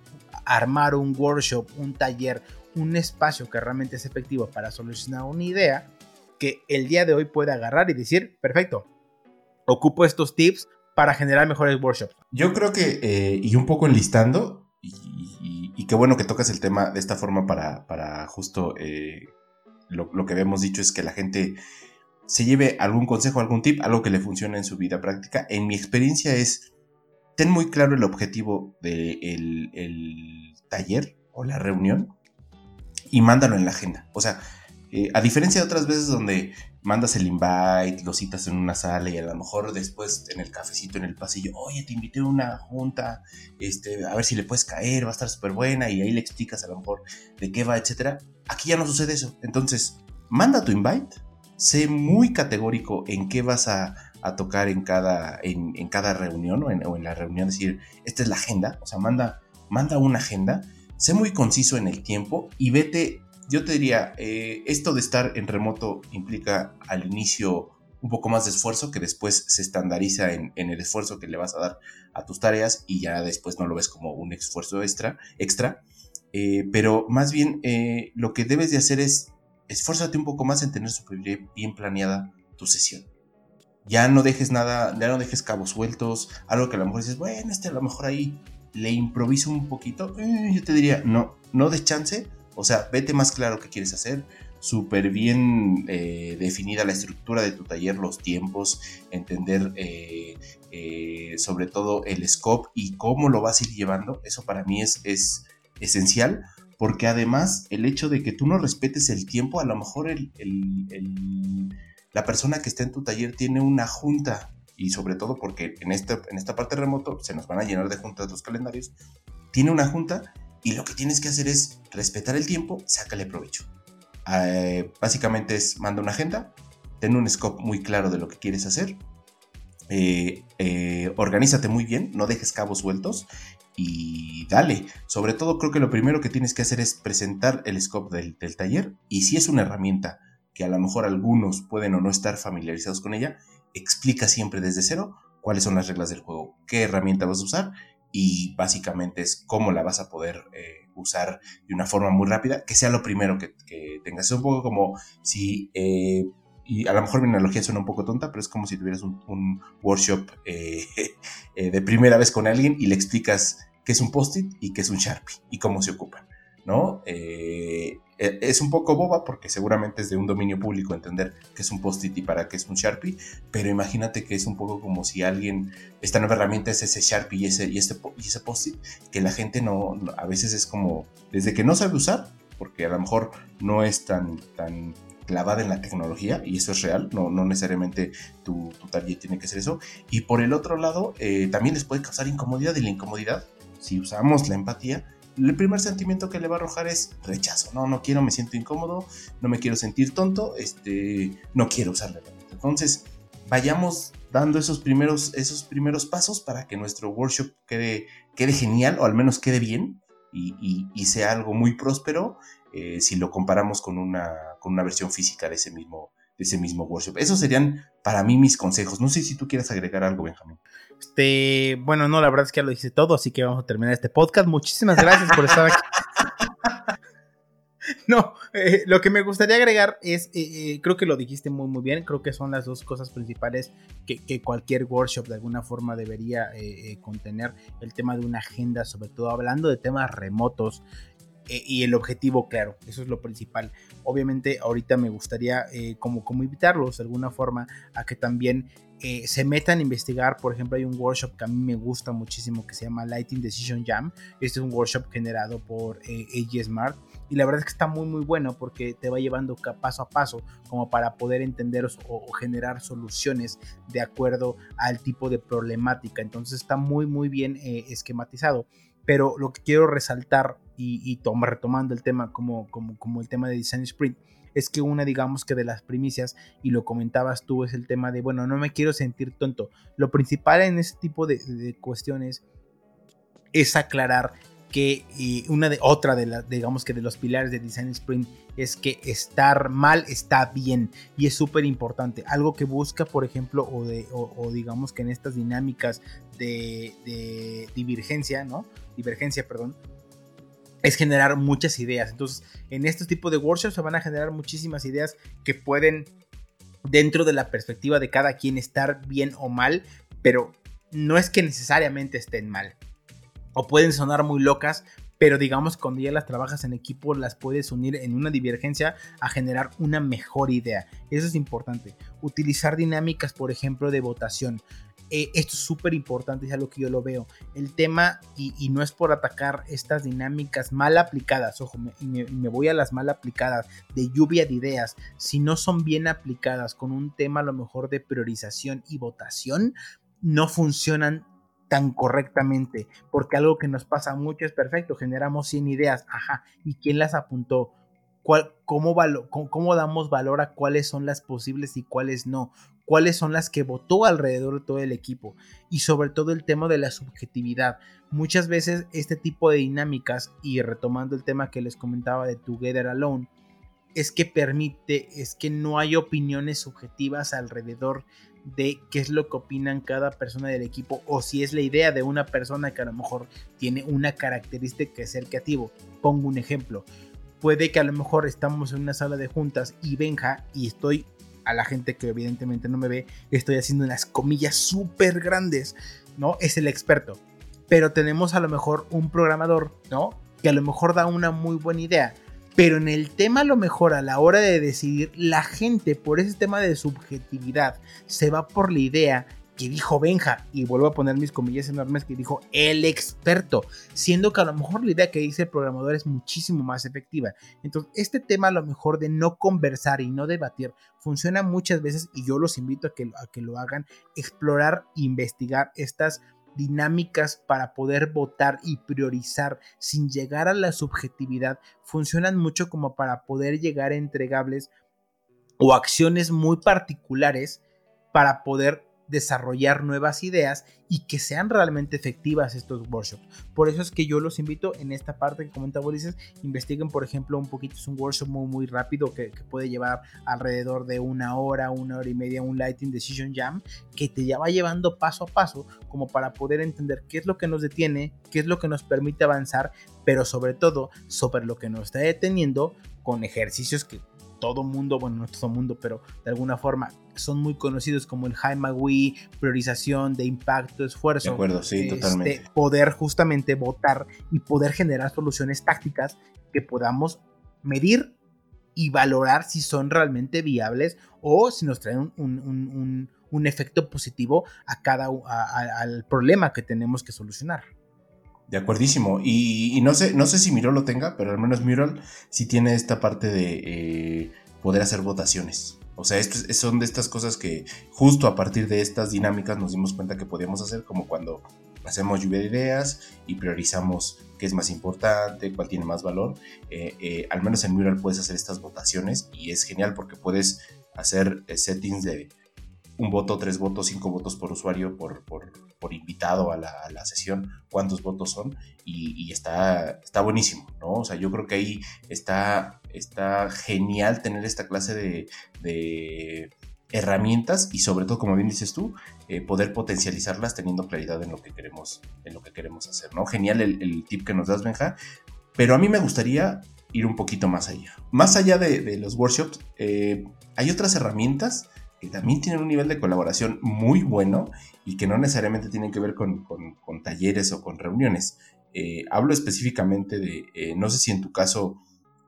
armar un workshop, un taller, un espacio que realmente es efectivo para solucionar una idea, que el día de hoy puede agarrar y decir, perfecto, ocupo estos tips para generar mejores workshops. Yo creo que, eh, y un poco enlistando, y, qué bueno que tocas el tema de esta forma para, para justo eh, lo, lo, que habíamos dicho es que la gente se lleve algún consejo, algún tip, algo que le funcione en su vida práctica. En mi experiencia es ten muy claro el objetivo del el taller o la reunión y mándalo en la agenda. O sea, eh, a diferencia de otras veces donde mandas el invite, lo citas en una sala y a lo mejor después en el cafecito, en el pasillo, oye, te invité a una junta, este, a ver si le puedes caer, va a estar súper buena y ahí le explicas a lo mejor de qué va, etcétera. Aquí ya no sucede eso. Entonces, manda tu invite, sé muy categórico en qué vas a, a tocar en cada, en, cada reunión o en, la reunión, decir, esta es la agenda, o sea, manda, manda una agenda, sé muy conciso en el tiempo y vete, yo te diría, eh, esto de estar en remoto implica al inicio un poco más de esfuerzo que después se estandariza en, el esfuerzo que le vas a dar a tus tareas y ya después no lo ves como un esfuerzo extra, extra. Eh, pero más bien eh, lo que debes de hacer es esfuérzate un poco más en tener súper bien planeada tu sesión ya no dejes nada, ya no dejes cabos sueltos, algo que a lo mejor dices, bueno, este a lo mejor ahí le improviso un poquito, eh, yo te diría, no, no des chance, o sea, vete más claro qué quieres hacer, súper bien eh, definida la estructura de tu taller, los tiempos, entender eh, sobre todo el scope y cómo lo vas a ir llevando, eso para mí es, es esencial, porque además el hecho de que tú no respetes el tiempo, a lo mejor el, la persona que está en tu taller tiene una junta y sobre todo porque en, este, en esta parte remoto se nos van a llenar de juntas los calendarios, tiene una junta y lo que tienes que hacer es respetar el tiempo, sácale provecho. Eh, básicamente es manda una agenda, ten un scope muy claro de lo que quieres hacer, eh, eh, organízate muy bien, no dejes cabos sueltos y dale. Sobre todo creo que lo primero que tienes que hacer es presentar el scope del, del taller y si es una herramienta que a lo mejor algunos pueden o no estar familiarizados con ella, explica siempre desde cero cuáles son las reglas del juego, qué herramienta vas a usar y básicamente es cómo la vas a poder eh, usar de una forma muy rápida, que sea lo primero que, tengas. Es un poco como si, eh, y a lo mejor mi analogía suena un poco tonta, pero es como si tuvieras un, workshop eh, de primera vez con alguien y le explicas qué es un post-it y qué es un Sharpie y cómo se ocupan. ¿no? Eh, es un poco boba porque seguramente es de un dominio público entender qué es un post-it y para qué es un Sharpie, pero imagínate que es un poco como si alguien, esta nueva herramienta es ese Sharpie y ese, y este, y ese post-it, que la gente no, a veces es como, desde que no sabe usar, porque a lo mejor no es tan, tan clavada en la tecnología, y eso es real, no, no necesariamente tu, tu tiene que ser eso, y por el otro lado, eh, también les puede causar incomodidad, y la incomodidad, si usamos la empatía, el primer sentimiento que le va a arrojar es rechazo. No, no quiero, me siento incómodo, no me quiero sentir tonto, este, no quiero usar la herramienta. Entonces, vayamos dando esos primeros, esos primeros pasos para que nuestro workshop quede, quede genial o al menos quede bien y, sea algo muy próspero eh, si lo comparamos con una, con una versión física de ese mismo, de ese mismo workshop. Esos serían para mí mis consejos. No sé si tú quieres agregar algo, Benjamín. Este, bueno, no, la verdad es que ya lo hice todo, así que vamos a terminar este podcast. Muchísimas gracias por estar aquí. No, eh, lo que me gustaría agregar es, eh, eh, creo que lo dijiste muy muy bien, creo que son las dos cosas principales que, cualquier workshop de alguna forma debería contener, el tema de una agenda, sobre todo hablando de temas remotos, y el objetivo claro, eso es lo principal. Obviamente ahorita me gustaría como, como invitarlos de alguna forma a que también eh, se metan a investigar. Por ejemplo, hay un workshop que a mí me gusta muchísimo que se llama Lighting Decision Jam. Este es un workshop generado por eh, AG Smart. Y la verdad es que está muy muy bueno porque te va llevando paso a paso como para poder entender o, generar soluciones de acuerdo al tipo de problemática. Entonces está muy muy bien eh, esquematizado. Pero lo que quiero resaltar y, retomando el tema como, como, como el tema de Design Sprint es que una, digamos que de las primicias, y lo comentabas tú, es el tema de, bueno, no me quiero sentir tonto. Lo principal en ese tipo de, cuestiones es aclarar que una de otra de las digamos que de los pilares de design sprint es que estar mal está bien y es súper importante algo que busca por ejemplo o digamos que en estas dinámicas de, divergencia no divergencia perdón es generar muchas ideas. Entonces, en este tipo de workshops se van a generar muchísimas ideas que pueden, dentro de la perspectiva de cada quien, estar bien o mal, pero no es que necesariamente estén mal. O pueden sonar muy locas, pero digamos cuando ya las trabajas en equipo las puedes unir en una divergencia a generar una mejor idea. Eso es importante. Utilizar dinámicas, por ejemplo, de votación. Eh, esto es súper importante, es algo que yo lo veo. El tema, y, no es por atacar estas dinámicas mal aplicadas, ojo, me, y, me, voy a las mal aplicadas, de lluvia de ideas, si no son bien aplicadas con un tema a lo mejor de priorización y votación, no funcionan tan correctamente, porque algo que nos pasa mucho es perfecto, generamos 100 ideas, ajá, ¿y quién las apuntó? cómo, cómo, damos valor a cuáles son las posibles y cuáles no, cuáles son las que votó alrededor de todo el equipo y sobre todo el tema de la subjetividad. Muchas veces este tipo de dinámicas y retomando el tema que les comentaba de Together Alone, es que permite, es que no hay opiniones subjetivas alrededor de qué es lo que opinan cada persona del equipo o si es la idea de una persona que a lo mejor tiene una característica que es el creativo. Pongo un ejemplo puede que a lo mejor estamos en una sala de juntas y Benja y estoy a la gente que evidentemente no me ve, estoy haciendo unas comillas súper grandes, ¿no? Es el experto. Pero tenemos a lo mejor un programador, ¿no? Que a lo mejor da una muy buena idea. Pero en el tema, a lo mejor a la hora de decidir, la gente por ese tema de subjetividad se va por la idea que dijo Benja, y vuelvo a poner mis comillas enormes, que dijo el experto, siendo que a lo mejor la idea que dice el programador es muchísimo más efectiva. Entonces, este tema a lo mejor de no conversar y no debatir funciona muchas veces y yo los invito a que, a que lo hagan, explorar, investigar estas dinámicas para poder votar y priorizar sin llegar a la subjetividad funcionan mucho como para poder llegar a entregables o acciones muy particulares para poder desarrollar nuevas ideas y que sean realmente efectivas estos workshops. Por eso es que yo los invito en esta parte que comentaba Ulises, investiguen por ejemplo un poquito, es un workshop muy, rápido que, puede llevar alrededor de una hora, una hora y media, un Lighting Decision Jam, que te ya va llevando paso a paso como para poder entender qué es lo que nos detiene, qué es lo que nos permite avanzar, pero sobre todo sobre lo que nos está deteniendo con ejercicios que todo mundo, bueno, no todo mundo, pero de alguna forma son muy conocidos como el High priorización de impacto, esfuerzo. De acuerdo, sí, este, totalmente. Poder justamente votar y poder generar soluciones tácticas que podamos medir y valorar si son realmente viables o si nos traen un, efecto positivo a cada al problema que tenemos que solucionar. De acuerdísimo. Y, no sé, no sé si Mural lo tenga, pero al menos Mural sí tiene esta parte de eh, poder hacer votaciones. O sea, son de estas cosas que justo a partir de estas dinámicas nos dimos cuenta que podíamos hacer, como cuando hacemos lluvia de ideas y priorizamos qué es más importante, cuál tiene más valor. Eh, eh, al menos en Mural puedes hacer estas votaciones y es genial porque puedes hacer settings de un voto, tres votos, cinco votos por usuario, por, por, invitado a la, sesión, cuántos votos son, y, está, está buenísimo, ¿no? O sea, yo creo que ahí está, está genial tener esta clase de, herramientas y sobre todo, como bien dices tú, eh, poder potencializarlas teniendo claridad en lo que queremos, en lo que queremos hacer, ¿no? Genial el, tip que nos das, Benja, pero a mí me gustaría ir un poquito más allá. Más allá de, los workshops, eh, hay otras herramientas que también tienen un nivel de colaboración muy bueno y que no necesariamente tienen que ver con, talleres o con reuniones. Eh, hablo específicamente de, eh, no sé si en tu caso,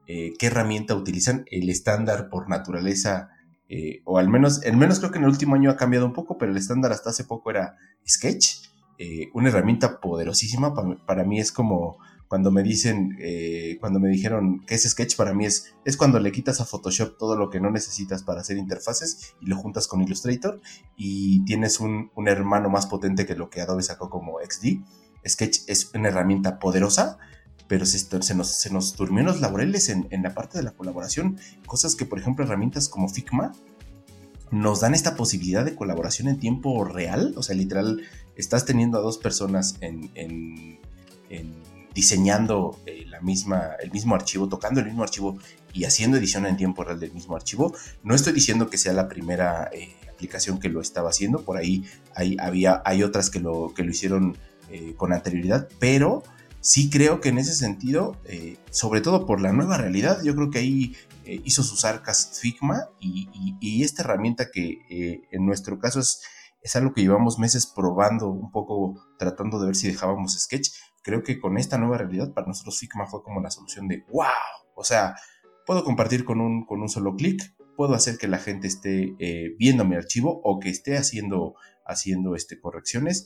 eh, qué herramienta utilizan, el estándar por naturaleza, o al menos, al menos creo que en el último año ha cambiado un poco, pero el estándar hasta hace poco era Sketch, una herramienta poderosísima, para mí es como cuando me dicen, eh, cuando me dijeron que es Sketch, para mí es, es cuando le quitas a Photoshop todo lo que no necesitas para hacer interfaces y lo juntas con Illustrator y tienes un, hermano más potente que lo que Adobe sacó como XD. Sketch es una herramienta poderosa, pero se, nos, se nos durmió los laureles en, en la parte de la colaboración. Cosas que, por ejemplo, herramientas como Figma nos dan esta posibilidad de colaboración en tiempo real. O sea, literal, estás teniendo a dos personas en, en diseñando eh, la misma, el mismo archivo, tocando el mismo archivo y haciendo edición en tiempo real del mismo archivo. No estoy diciendo que sea la primera eh, aplicación que lo estaba haciendo, por ahí hay, había, hay otras que lo, que lo hicieron eh, con anterioridad, pero sí creo que en ese sentido, sobre todo por la nueva realidad, yo creo que ahí hizo sus arcas Figma y, esta herramienta que en nuestro caso es, es algo que llevamos meses probando, un poco tratando de ver si dejábamos Sketch, creo que con esta nueva realidad para nosotros Figma fue como la solución de wow. O sea, puedo compartir con un, con un solo clic, puedo hacer que la gente esté eh, viendo mi archivo o que esté haciendo, haciendo este, correcciones.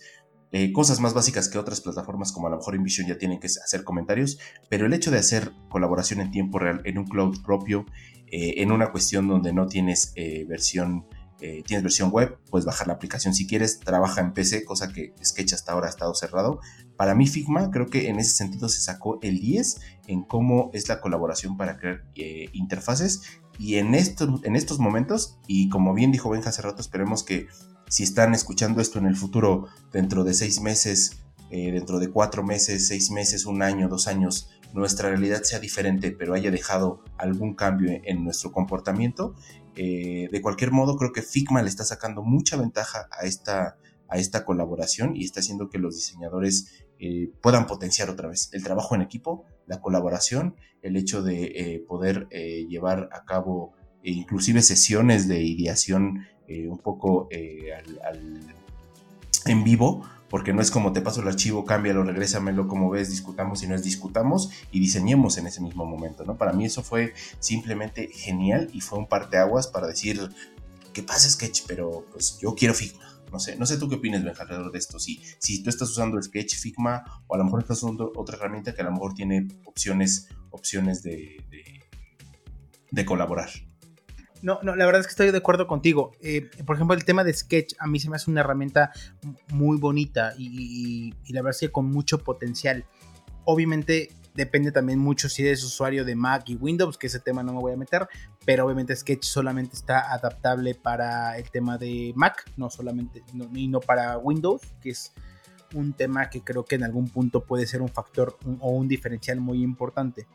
Eh, cosas más básicas que otras plataformas como a lo mejor InVision ya tienen que hacer comentarios, pero el hecho de hacer colaboración en tiempo real en un cloud propio, eh, en una cuestión donde no tienes versión eh, tienes versión web, puedes bajar la aplicación si quieres, trabaja en PC, cosa que Sketch hasta ahora ha estado cerrado. Para mí Figma creo que en ese sentido se sacó el 10 en cómo es la colaboración para crear eh, interfaces y en, en estos momentos, y como bien dijo Benja hace rato, esperemos que si están escuchando esto en el futuro, dentro de seis meses, eh, dentro de cuatro meses, seis meses, un año, dos años, nuestra realidad sea diferente, pero haya dejado algún cambio en nuestro comportamiento, eh, de cualquier modo, creo que Figma le está sacando mucha ventaja a esta, a esta colaboración y está haciendo que los diseñadores eh, puedan potenciar otra vez el trabajo en equipo, la colaboración, el hecho de eh, poder llevar a cabo inclusive sesiones de ideación un poco en vivo, porque no es como te paso el archivo, cámbialo, regrésamelo como ves, discutamos y no es discutamos y diseñemos en ese mismo momento, ¿no? Para mí eso fue simplemente genial y fue un parteaguas para decir, que pasa Sketch, pero pues yo quiero Figma. No sé, no sé tú qué opinas, Benja, alrededor de esto. Si, si tú estás usando Sketch, Figma, o a lo mejor estás usando otra herramienta que a lo mejor tiene opciones, opciones de, de, colaborar. No, no, la verdad es que estoy de acuerdo contigo. Eh, por ejemplo, el tema de Sketch a mí se me hace una herramienta muy bonita y, la verdad es que con mucho potencial. Obviamente Depende también mucho si eres usuario de Mac y Windows, que ese tema no me voy a meter, pero obviamente Sketch solamente está adaptable para el tema de Mac, no solamente, y no para Windows, que es un tema que creo que en algún punto puede ser un factor o un diferencial muy importante.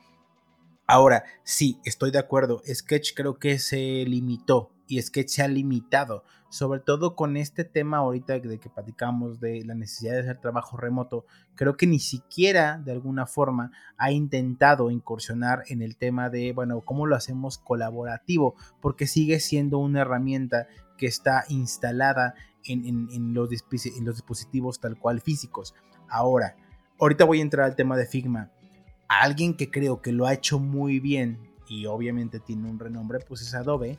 Ahora, sí, estoy de acuerdo, Sketch creo que se limitó y Sketch se ha limitado sobre todo con este tema ahorita de que platicamos de la necesidad de hacer trabajo remoto, creo que ni siquiera de alguna forma ha intentado incursionar en el tema de, bueno, cómo lo hacemos colaborativo, porque sigue siendo una herramienta que está instalada en, los, en los dispositivos tal cual físicos. Ahora, ahorita voy a entrar al tema de Figma. Alguien que creo que lo ha hecho muy bien y obviamente tiene un renombre, pues es Adobe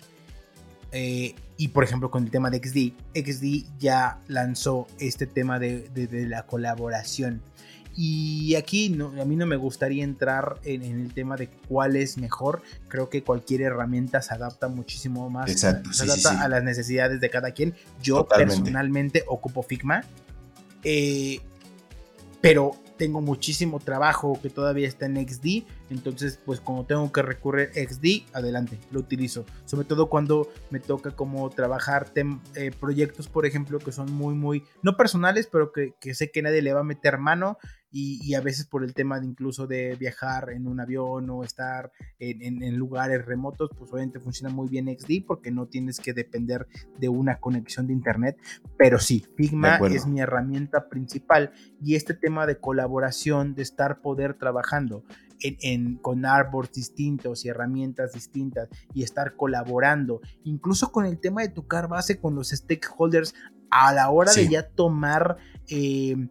eh, y por ejemplo con el tema de XD, XD ya lanzó este tema de, la colaboración. Y aquí no, a mí no me gustaría entrar en, el tema de cuál es mejor. Creo que cualquier herramienta se adapta muchísimo más. se adapta a las necesidades de cada quien. Yo personalmente ocupo Figma. Eh, pero tengo muchísimo trabajo que todavía está en XD, entonces pues como tengo que recurrir XD, adelante, lo utilizo. Sobre todo cuando me toca como trabajar eh, proyectos, por ejemplo, que son muy, muy, no personales, pero que, que sé que nadie le va a meter mano y, a veces por el tema de incluso de viajar en un avión o estar en, lugares remotos, pues obviamente funciona muy bien XD porque no tienes que depender de una conexión de internet, pero sí, Figma es mi herramienta principal y este tema de colaboración, de estar poder trabajando en, con arbors distintos y herramientas distintas y estar colaborando, incluso con el tema de tocar base con los stakeholders a la hora de ya tomar... Eh,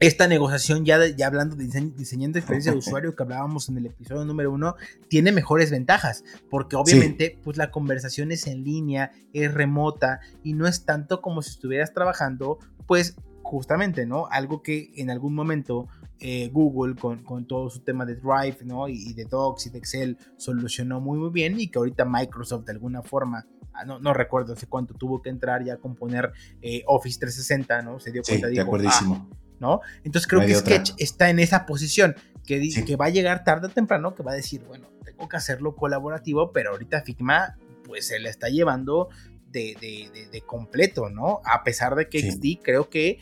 esta negociación, ya, ya hablando de diseñando experiencia de usuario que hablábamos en el episodio número uno, tiene mejores ventajas, porque obviamente pues la conversación es en línea, es remota y no es tanto como si estuvieras trabajando, pues justamente, ¿no? Algo que en algún momento eh, Google con, con, todo su tema de Drive, ¿no? Y, de Docs y de Excel solucionó muy muy bien y que ahorita Microsoft de alguna forma ah, no, no, recuerdo hace cuánto tuvo que entrar ya a componer eh, Office 360, ¿no? Se dio cuenta, de acuerdísimo. Ah, ¿no? Entonces creo que Sketch está en esa posición, que, que va a llegar tarde o temprano, que va a decir, bueno, tengo que hacerlo colaborativo, pero ahorita Figma pues se le está llevando de, de, completo, ¿no? A pesar de que XD creo que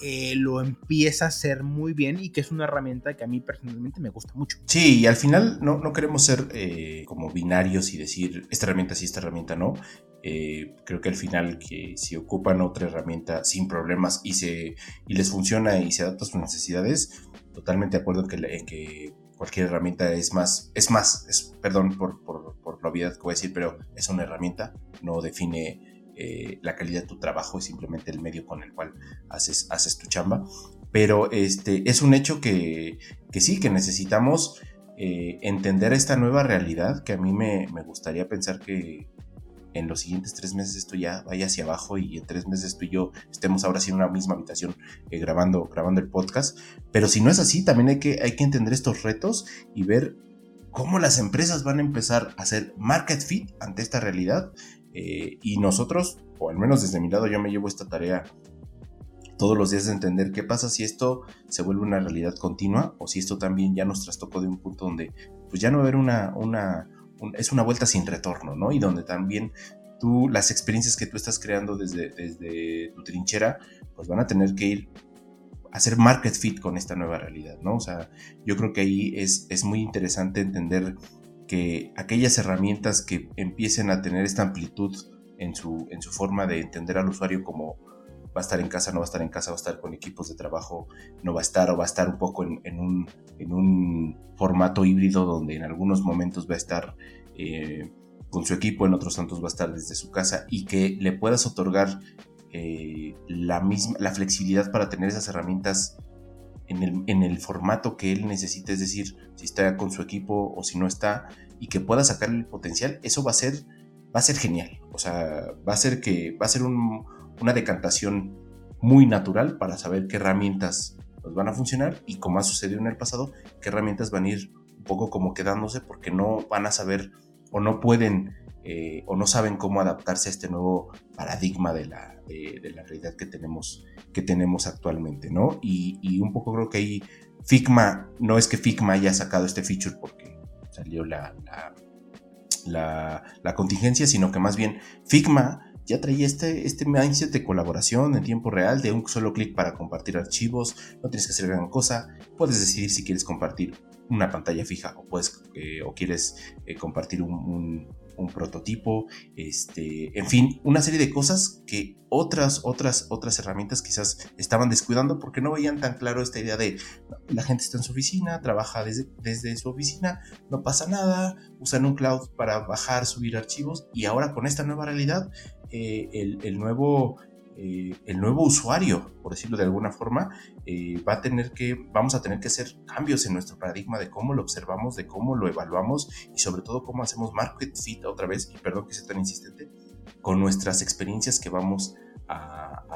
eh, lo empieza a hacer muy bien y que es una herramienta que a mí personalmente me gusta mucho. Sí, y al final no, no queremos ser eh, como binarios y decir esta herramienta sí, esta herramienta no. Eh, creo que al final que si ocupan otra herramienta sin problemas y, se, y les funciona y se adapta a sus necesidades, totalmente de acuerdo en que, cualquier herramienta es más, es más, es, perdón por, por, por, la obviedad que voy a decir, pero es una herramienta, no define eh, la calidad de tu trabajo, es simplemente el medio con el cual haces, haces tu chamba. Pero este, es un hecho que, que sí, que necesitamos eh, entender esta nueva realidad, que a mí me, me gustaría pensar que, en los siguientes tres meses esto ya vaya hacia abajo y en tres meses tú y yo estemos ahora sí en una misma habitación eh, grabando, grabando el podcast. Pero si no es así, también hay que, hay que entender estos retos y ver cómo las empresas van a empezar a hacer market fit ante esta realidad. Eh, y nosotros, o al menos desde mi lado, yo me llevo esta tarea todos los días de entender qué pasa si esto se vuelve una realidad continua o si esto también ya nos trastocó de un punto donde pues ya no va a haber una, una es una vuelta sin retorno, ¿no? Y donde también tú, las experiencias que tú estás creando desde, desde tu trinchera, pues van a tener que ir a hacer market fit con esta nueva realidad, ¿no? O sea, yo creo que ahí es, es muy interesante entender que aquellas herramientas que empiecen a tener esta amplitud en su, en su forma de entender al usuario como va a estar en casa, no va a estar en casa, va a estar con equipos de trabajo, no va a estar o va a estar un poco en, un, en un, formato híbrido donde en algunos momentos va a estar eh, con su equipo, en otros tantos va a estar desde su casa y que le puedas otorgar eh, la misma, la flexibilidad para tener esas herramientas en el, formato que él necesite, es decir, si está con su equipo o si no está, y que pueda sacar el potencial, eso va a ser, va a ser genial. O sea, va a ser que va a ser una decantación muy natural para saber qué herramientas van a funcionar y como ha sucedido en el pasado, qué herramientas van a ir un poco como quedándose porque no van a saber o no pueden eh, o no saben cómo adaptarse a este nuevo paradigma de la, de, la realidad que tenemos, que tenemos actualmente, ¿no? Y, un poco creo que ahí Figma, no es que Figma haya sacado este feature porque salió la, la, la, contingencia, sino que más bien Figma ya traía este, este mindset de colaboración en tiempo real, de un solo clic para compartir archivos, no tienes que hacer gran cosa, puedes decidir si quieres compartir una pantalla fija o, puedes, eh, o quieres eh, compartir un, un prototipo, este, en fin, una serie de cosas que otras, otras, otras herramientas quizás estaban descuidando porque no veían tan claro esta idea de la gente está en su oficina, trabaja desde, desde su oficina, no pasa nada, usan un cloud para bajar, subir archivos y ahora con esta nueva realidad, eh, el, nuevo eh, el nuevo usuario, por decirlo de alguna forma, eh, va a tener que, vamos a tener que hacer cambios en nuestro paradigma de cómo lo observamos, de cómo lo evaluamos y sobre todo cómo hacemos market fit otra vez, y perdón que sea tan insistente, con nuestras experiencias que vamos a,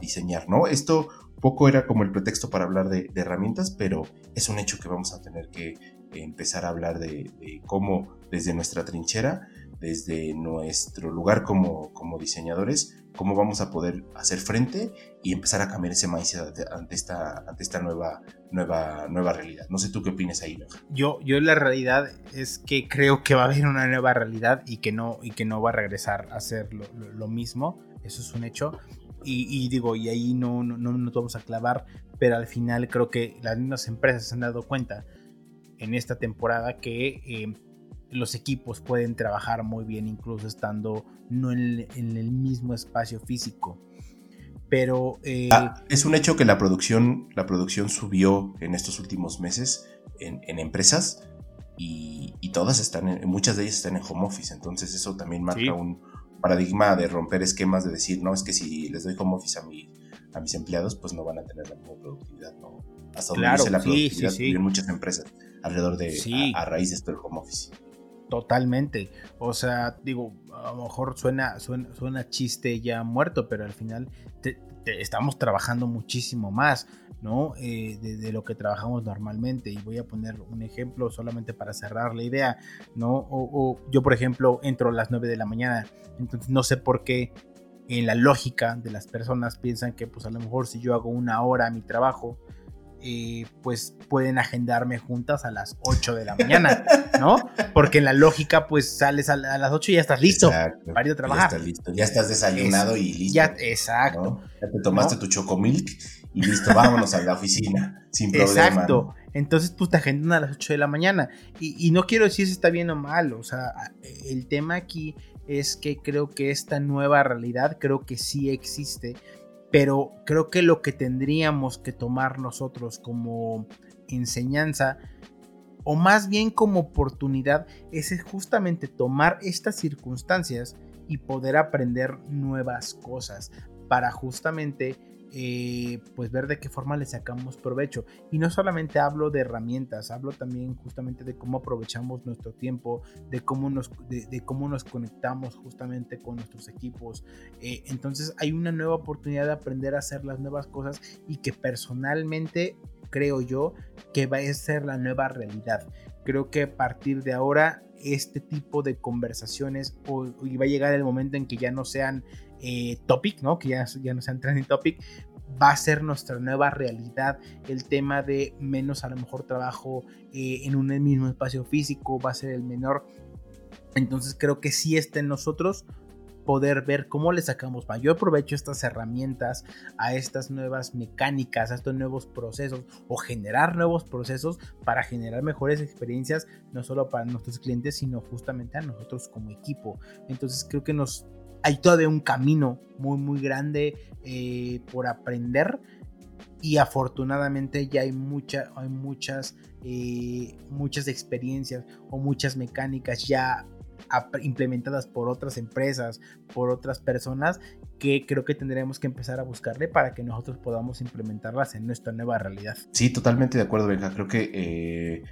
diseñar, ¿no? Esto poco era como el pretexto para hablar de, herramientas, pero es un hecho que vamos a tener que empezar a hablar de, de cómo desde nuestra trinchera desde nuestro lugar como, como diseñadores, cómo vamos a poder hacer frente y empezar a cambiar ese mindset ante esta, ante esta nueva, nueva, nueva realidad. No sé tú qué opinas ahí, Yo, yo la realidad es que creo que va a haber una nueva realidad y que no, y que no va a regresar a ser lo, mismo. Eso es un hecho. Y, digo, y ahí no, no, no, nos vamos a clavar, pero al final creo que las mismas empresas se han dado cuenta en esta temporada que eh, los equipos pueden trabajar muy bien incluso estando no en, el mismo espacio físico. Pero eh, ah, es un hecho que la producción, la producción subió en estos últimos meses en, empresas y, todas están, en, muchas de ellas están en home office. Entonces eso también marca un paradigma de romper esquemas de decir, no, es que si les doy home office a, mi, a mis empleados, pues no van a tener la misma productividad, ¿no? Hasta donde dice la productividad en muchas empresas alrededor de a, a raíz de esto del home office. Totalmente. O sea, digo, a lo mejor suena, suena, suena chiste ya muerto, pero al final estamos trabajando muchísimo más, ¿no? Eh, de, lo que trabajamos normalmente. Y voy a poner un ejemplo solamente para cerrar la idea, ¿no? O, yo, por ejemplo, entro a las 9 de la mañana, entonces no sé por qué en la lógica de las personas piensan que pues a lo mejor si yo hago una hora mi trabajo, eh, pues pueden agendarme juntas a las 8 de la mañana, ¿no? Porque en la lógica, pues sales a, las 8 y ya estás listo para ir a trabajar. Ya estás listo, ya estás desayunado y listo. Ya, exacto. Ya te tomaste tu chocomilk y listo, vámonos a la oficina, sin problema. Exacto. Entonces, pues te agendan a las 8 de la mañana. Y, y no quiero decir si está bien o mal, o sea, el tema aquí es que creo que esta nueva realidad, creo que sí existe pero creo que lo que tendríamos que tomar nosotros como enseñanza, o más bien como oportunidad, es justamente tomar estas circunstancias y poder aprender nuevas cosas para justamente eh, pues ver de qué forma le sacamos provecho. Y no solamente hablo de herramientas, hablo también justamente de cómo aprovechamos nuestro tiempo, de cómo nos, de, cómo nos conectamos justamente con nuestros equipos. Eh, entonces hay una nueva oportunidad de aprender a hacer las nuevas cosas y que personalmente creo yo que va a ser la nueva realidad. Creo que a partir de ahora este tipo de conversaciones o, y va a llegar el momento en que ya no sean eh, topic, ¿no? Que ya, ya no sean trending topic, va a ser nuestra nueva realidad. El tema de menos a lo mejor trabajo eh, en un mismo espacio físico va a ser el menor. Entonces creo que sí está en nosotros poder ver cómo le sacamos mayor provecho a estas herramientas, a estas nuevas mecánicas, a estos nuevos procesos o generar nuevos procesos para generar mejores experiencias, no solo para nuestros clientes, sino justamente a nosotros como equipo. Entonces creo que nos hay todavía un camino muy, muy grande eh, por aprender. Y afortunadamente ya hay, mucha, hay muchas, eh, muchas experiencias o muchas mecánicas ya implementadas por otras empresas, por otras personas, que creo que tendremos que empezar a buscarle para que nosotros podamos implementarlas en nuestra nueva realidad. Sí, totalmente de acuerdo, Benja. Creo que eh,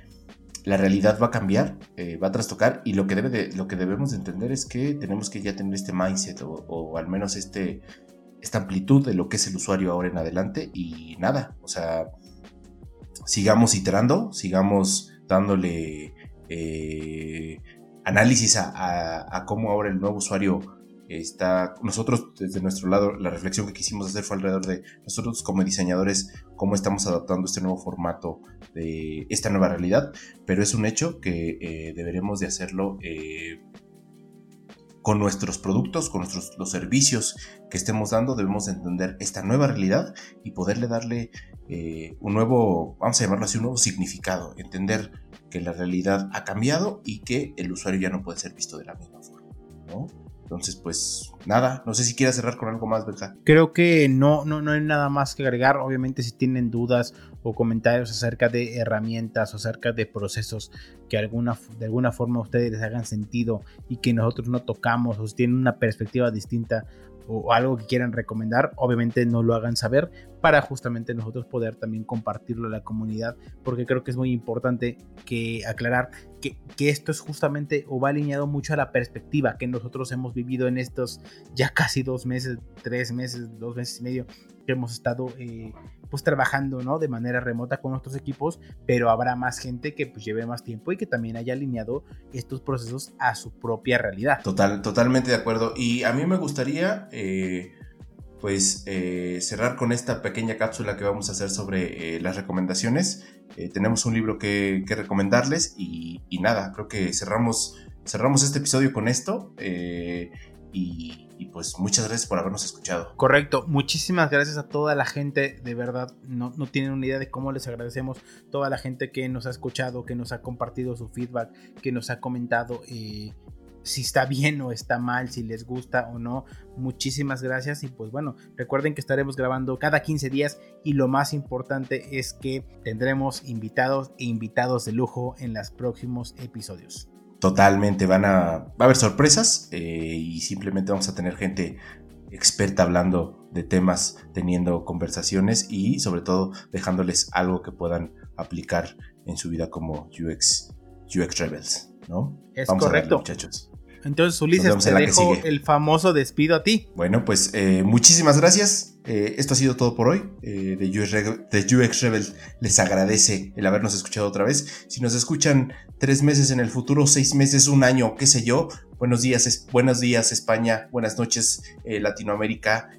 la realidad va a cambiar, eh, va a trastocar y lo que, debe de, lo que debemos de entender es que tenemos que ya tener este mindset o, al menos este, esta amplitud de lo que es el usuario ahora en adelante y nada, o sea, sigamos iterando, sigamos dándole eh, análisis a, cómo ahora el nuevo usuario está. Nosotros, desde nuestro lado, la reflexión que quisimos hacer fue alrededor de nosotros como diseñadores, cómo estamos adaptando este nuevo formato de esta nueva realidad, pero es un hecho que eh, deberemos de hacerlo. Eh, con nuestros productos, con nuestros, los servicios que estemos dando, debemos entender esta nueva realidad y poderle darle eh, un nuevo, vamos a llamarlo así, un nuevo significado, entender que la realidad ha cambiado y que el usuario ya no puede ser visto de la misma forma, ¿no? Entonces, pues nada, no sé si quieras cerrar con algo más, ¿verdad? Creo que no, no, no hay nada más que agregar. Obviamente, si tienen dudas o comentarios acerca de herramientas o acerca de procesos que alguna, de alguna forma ustedes les hagan sentido y que nosotros no tocamos o si tienen una perspectiva distinta o algo que quieran recomendar, obviamente no lo hagan saber para justamente nosotros poder también compartirlo a la comunidad, porque creo que es muy importante que aclarar que, que, esto es justamente o va alineado mucho a la perspectiva que nosotros hemos vivido en estos ya casi dos meses, tres meses, dos meses y medio que hemos estado eh, pues trabajando ¿no? de manera remota con nuestros equipos, pero habrá más gente que pues lleve más tiempo y que también haya alineado estos procesos a su propia realidad. Total, totalmente de acuerdo. Y a mí me gustaría eh, pues eh, cerrar con esta pequeña cápsula que vamos a hacer sobre las recomendaciones. tenemos un libro que, recomendarles y, y, nada, creo que cerramos, cerramos este episodio con esto. y y pues muchas gracias por habernos escuchado. Correcto, muchísimas gracias a toda la gente, de verdad, no, no tienen una idea de cómo les agradecemos, toda la gente que nos ha escuchado, que nos ha compartido su feedback, que nos ha comentado eh, si está bien o está mal, si les gusta o no. Muchísimas gracias y pues bueno, recuerden que estaremos grabando cada 15 días y lo más importante es que tendremos invitados e invitados de lujo en los próximos episodios. Totalmente, van a, va a haber sorpresas eh, y simplemente vamos a tener gente experta hablando de temas, teniendo conversaciones y sobre todo dejándoles algo que puedan aplicar en su vida como UX, UX Rebels, ¿no? Es correcto. muchachos. Entonces, Ulises, te dejo el famoso despido a ti. Bueno, pues eh, muchísimas gracias. Eh, esto ha sido todo por hoy. Eh, de, UX Rebel les agradece el habernos escuchado otra vez. Si nos escuchan tres meses en el futuro, seis meses, un año, qué sé yo, buenos días, buenos días España, buenas noches Latinoamérica.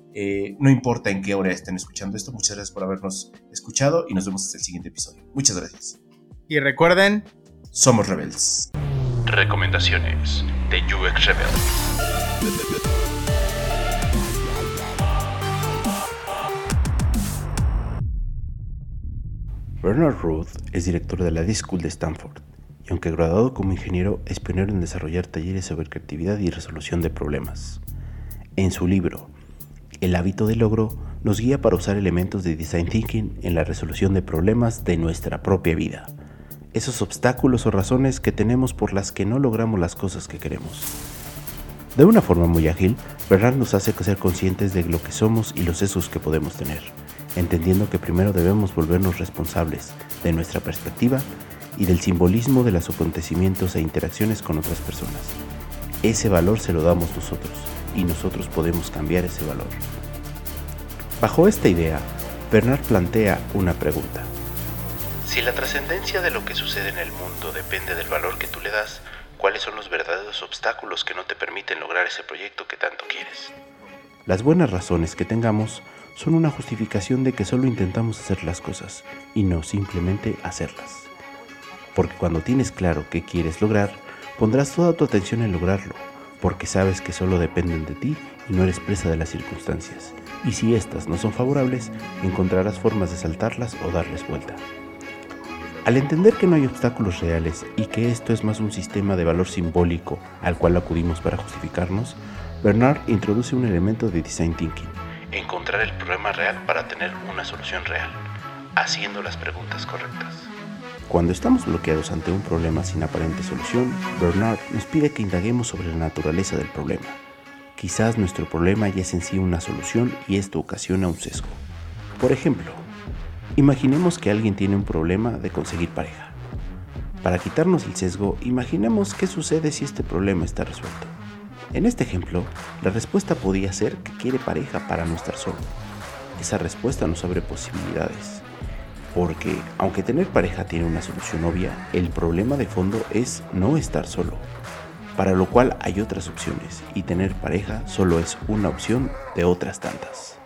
no importa en qué hora estén escuchando esto. Muchas gracias por habernos escuchado y nos vemos hasta el siguiente episodio. Muchas gracias. Y recuerden, somos rebeldes. Recomendaciones de UX Rebel. Bernard Ruth es director de la D-School de Stanford y aunque graduado como ingeniero es pionero en desarrollar talleres sobre creatividad y resolución de problemas. En su libro, El hábito del logro, nos guía para usar elementos de design thinking en la resolución de problemas de nuestra propia vida esos obstáculos o razones que tenemos por las que no logramos las cosas que queremos. De una forma muy ágil, Bernard nos hace ser conscientes de lo que somos y los sesgos que podemos tener, entendiendo que primero debemos volvernos responsables de nuestra perspectiva y del simbolismo de los acontecimientos e interacciones con otras personas. Ese valor se lo damos nosotros y nosotros podemos cambiar ese valor. Bajo esta idea, Bernard plantea una pregunta. Si la trascendencia de lo que sucede en el mundo depende del valor que tú le das, ¿cuáles son los verdaderos obstáculos que no te permiten lograr ese proyecto que tanto quieres? Las buenas razones que tengamos son una justificación de que solo intentamos hacer las cosas y no simplemente hacerlas. Porque cuando tienes claro qué quieres lograr, pondrás toda tu atención en lograrlo, porque sabes que solo dependen de ti y no eres presa de las circunstancias. Y si éstas no son favorables, encontrarás formas de saltarlas o darles vuelta. Al entender que no hay obstáculos reales y que esto es más un sistema de valor simbólico al cual acudimos para justificarnos, Bernard introduce un elemento de design thinking. Encontrar el problema real para tener una solución real, haciendo las preguntas correctas. Cuando estamos bloqueados ante un problema sin aparente solución, Bernard nos pide que indaguemos sobre la naturaleza del problema. Quizás nuestro problema ya es en sí una solución y esto ocasiona un sesgo. Por ejemplo, imaginemos que alguien tiene un problema de conseguir pareja. Para quitarnos el sesgo, imaginemos qué sucede si este problema está resuelto. En este ejemplo, la respuesta podría ser que quiere pareja para no estar solo. Esa respuesta nos abre posibilidades, porque aunque tener pareja tiene una solución obvia, el problema de fondo es no estar solo, para lo cual hay otras opciones y tener pareja solo es una opción de otras tantas.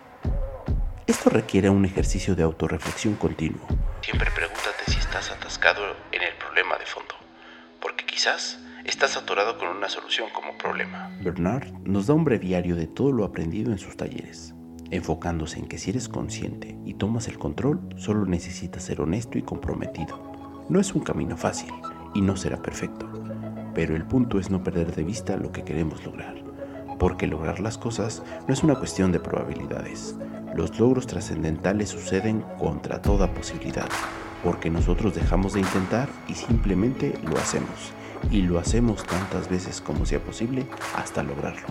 Esto requiere un ejercicio de autorreflexión continuo. Siempre pregúntate si estás atascado en el problema de fondo, porque quizás estás atorado con una solución como problema. Bernard nos da un breviario de todo lo aprendido en sus talleres enfocándose en que si eres consciente y tomas el control, solo necesitas ser honesto y comprometido. No es un camino fácil y no será perfecto, pero el punto es no perder de vista lo que queremos lograr, porque lograr las cosas no es una cuestión de probabilidades. Los logros trascendentales suceden contra toda posibilidad, porque nosotros dejamos de intentar y simplemente lo hacemos, y lo hacemos tantas veces como sea posible hasta lograrlo.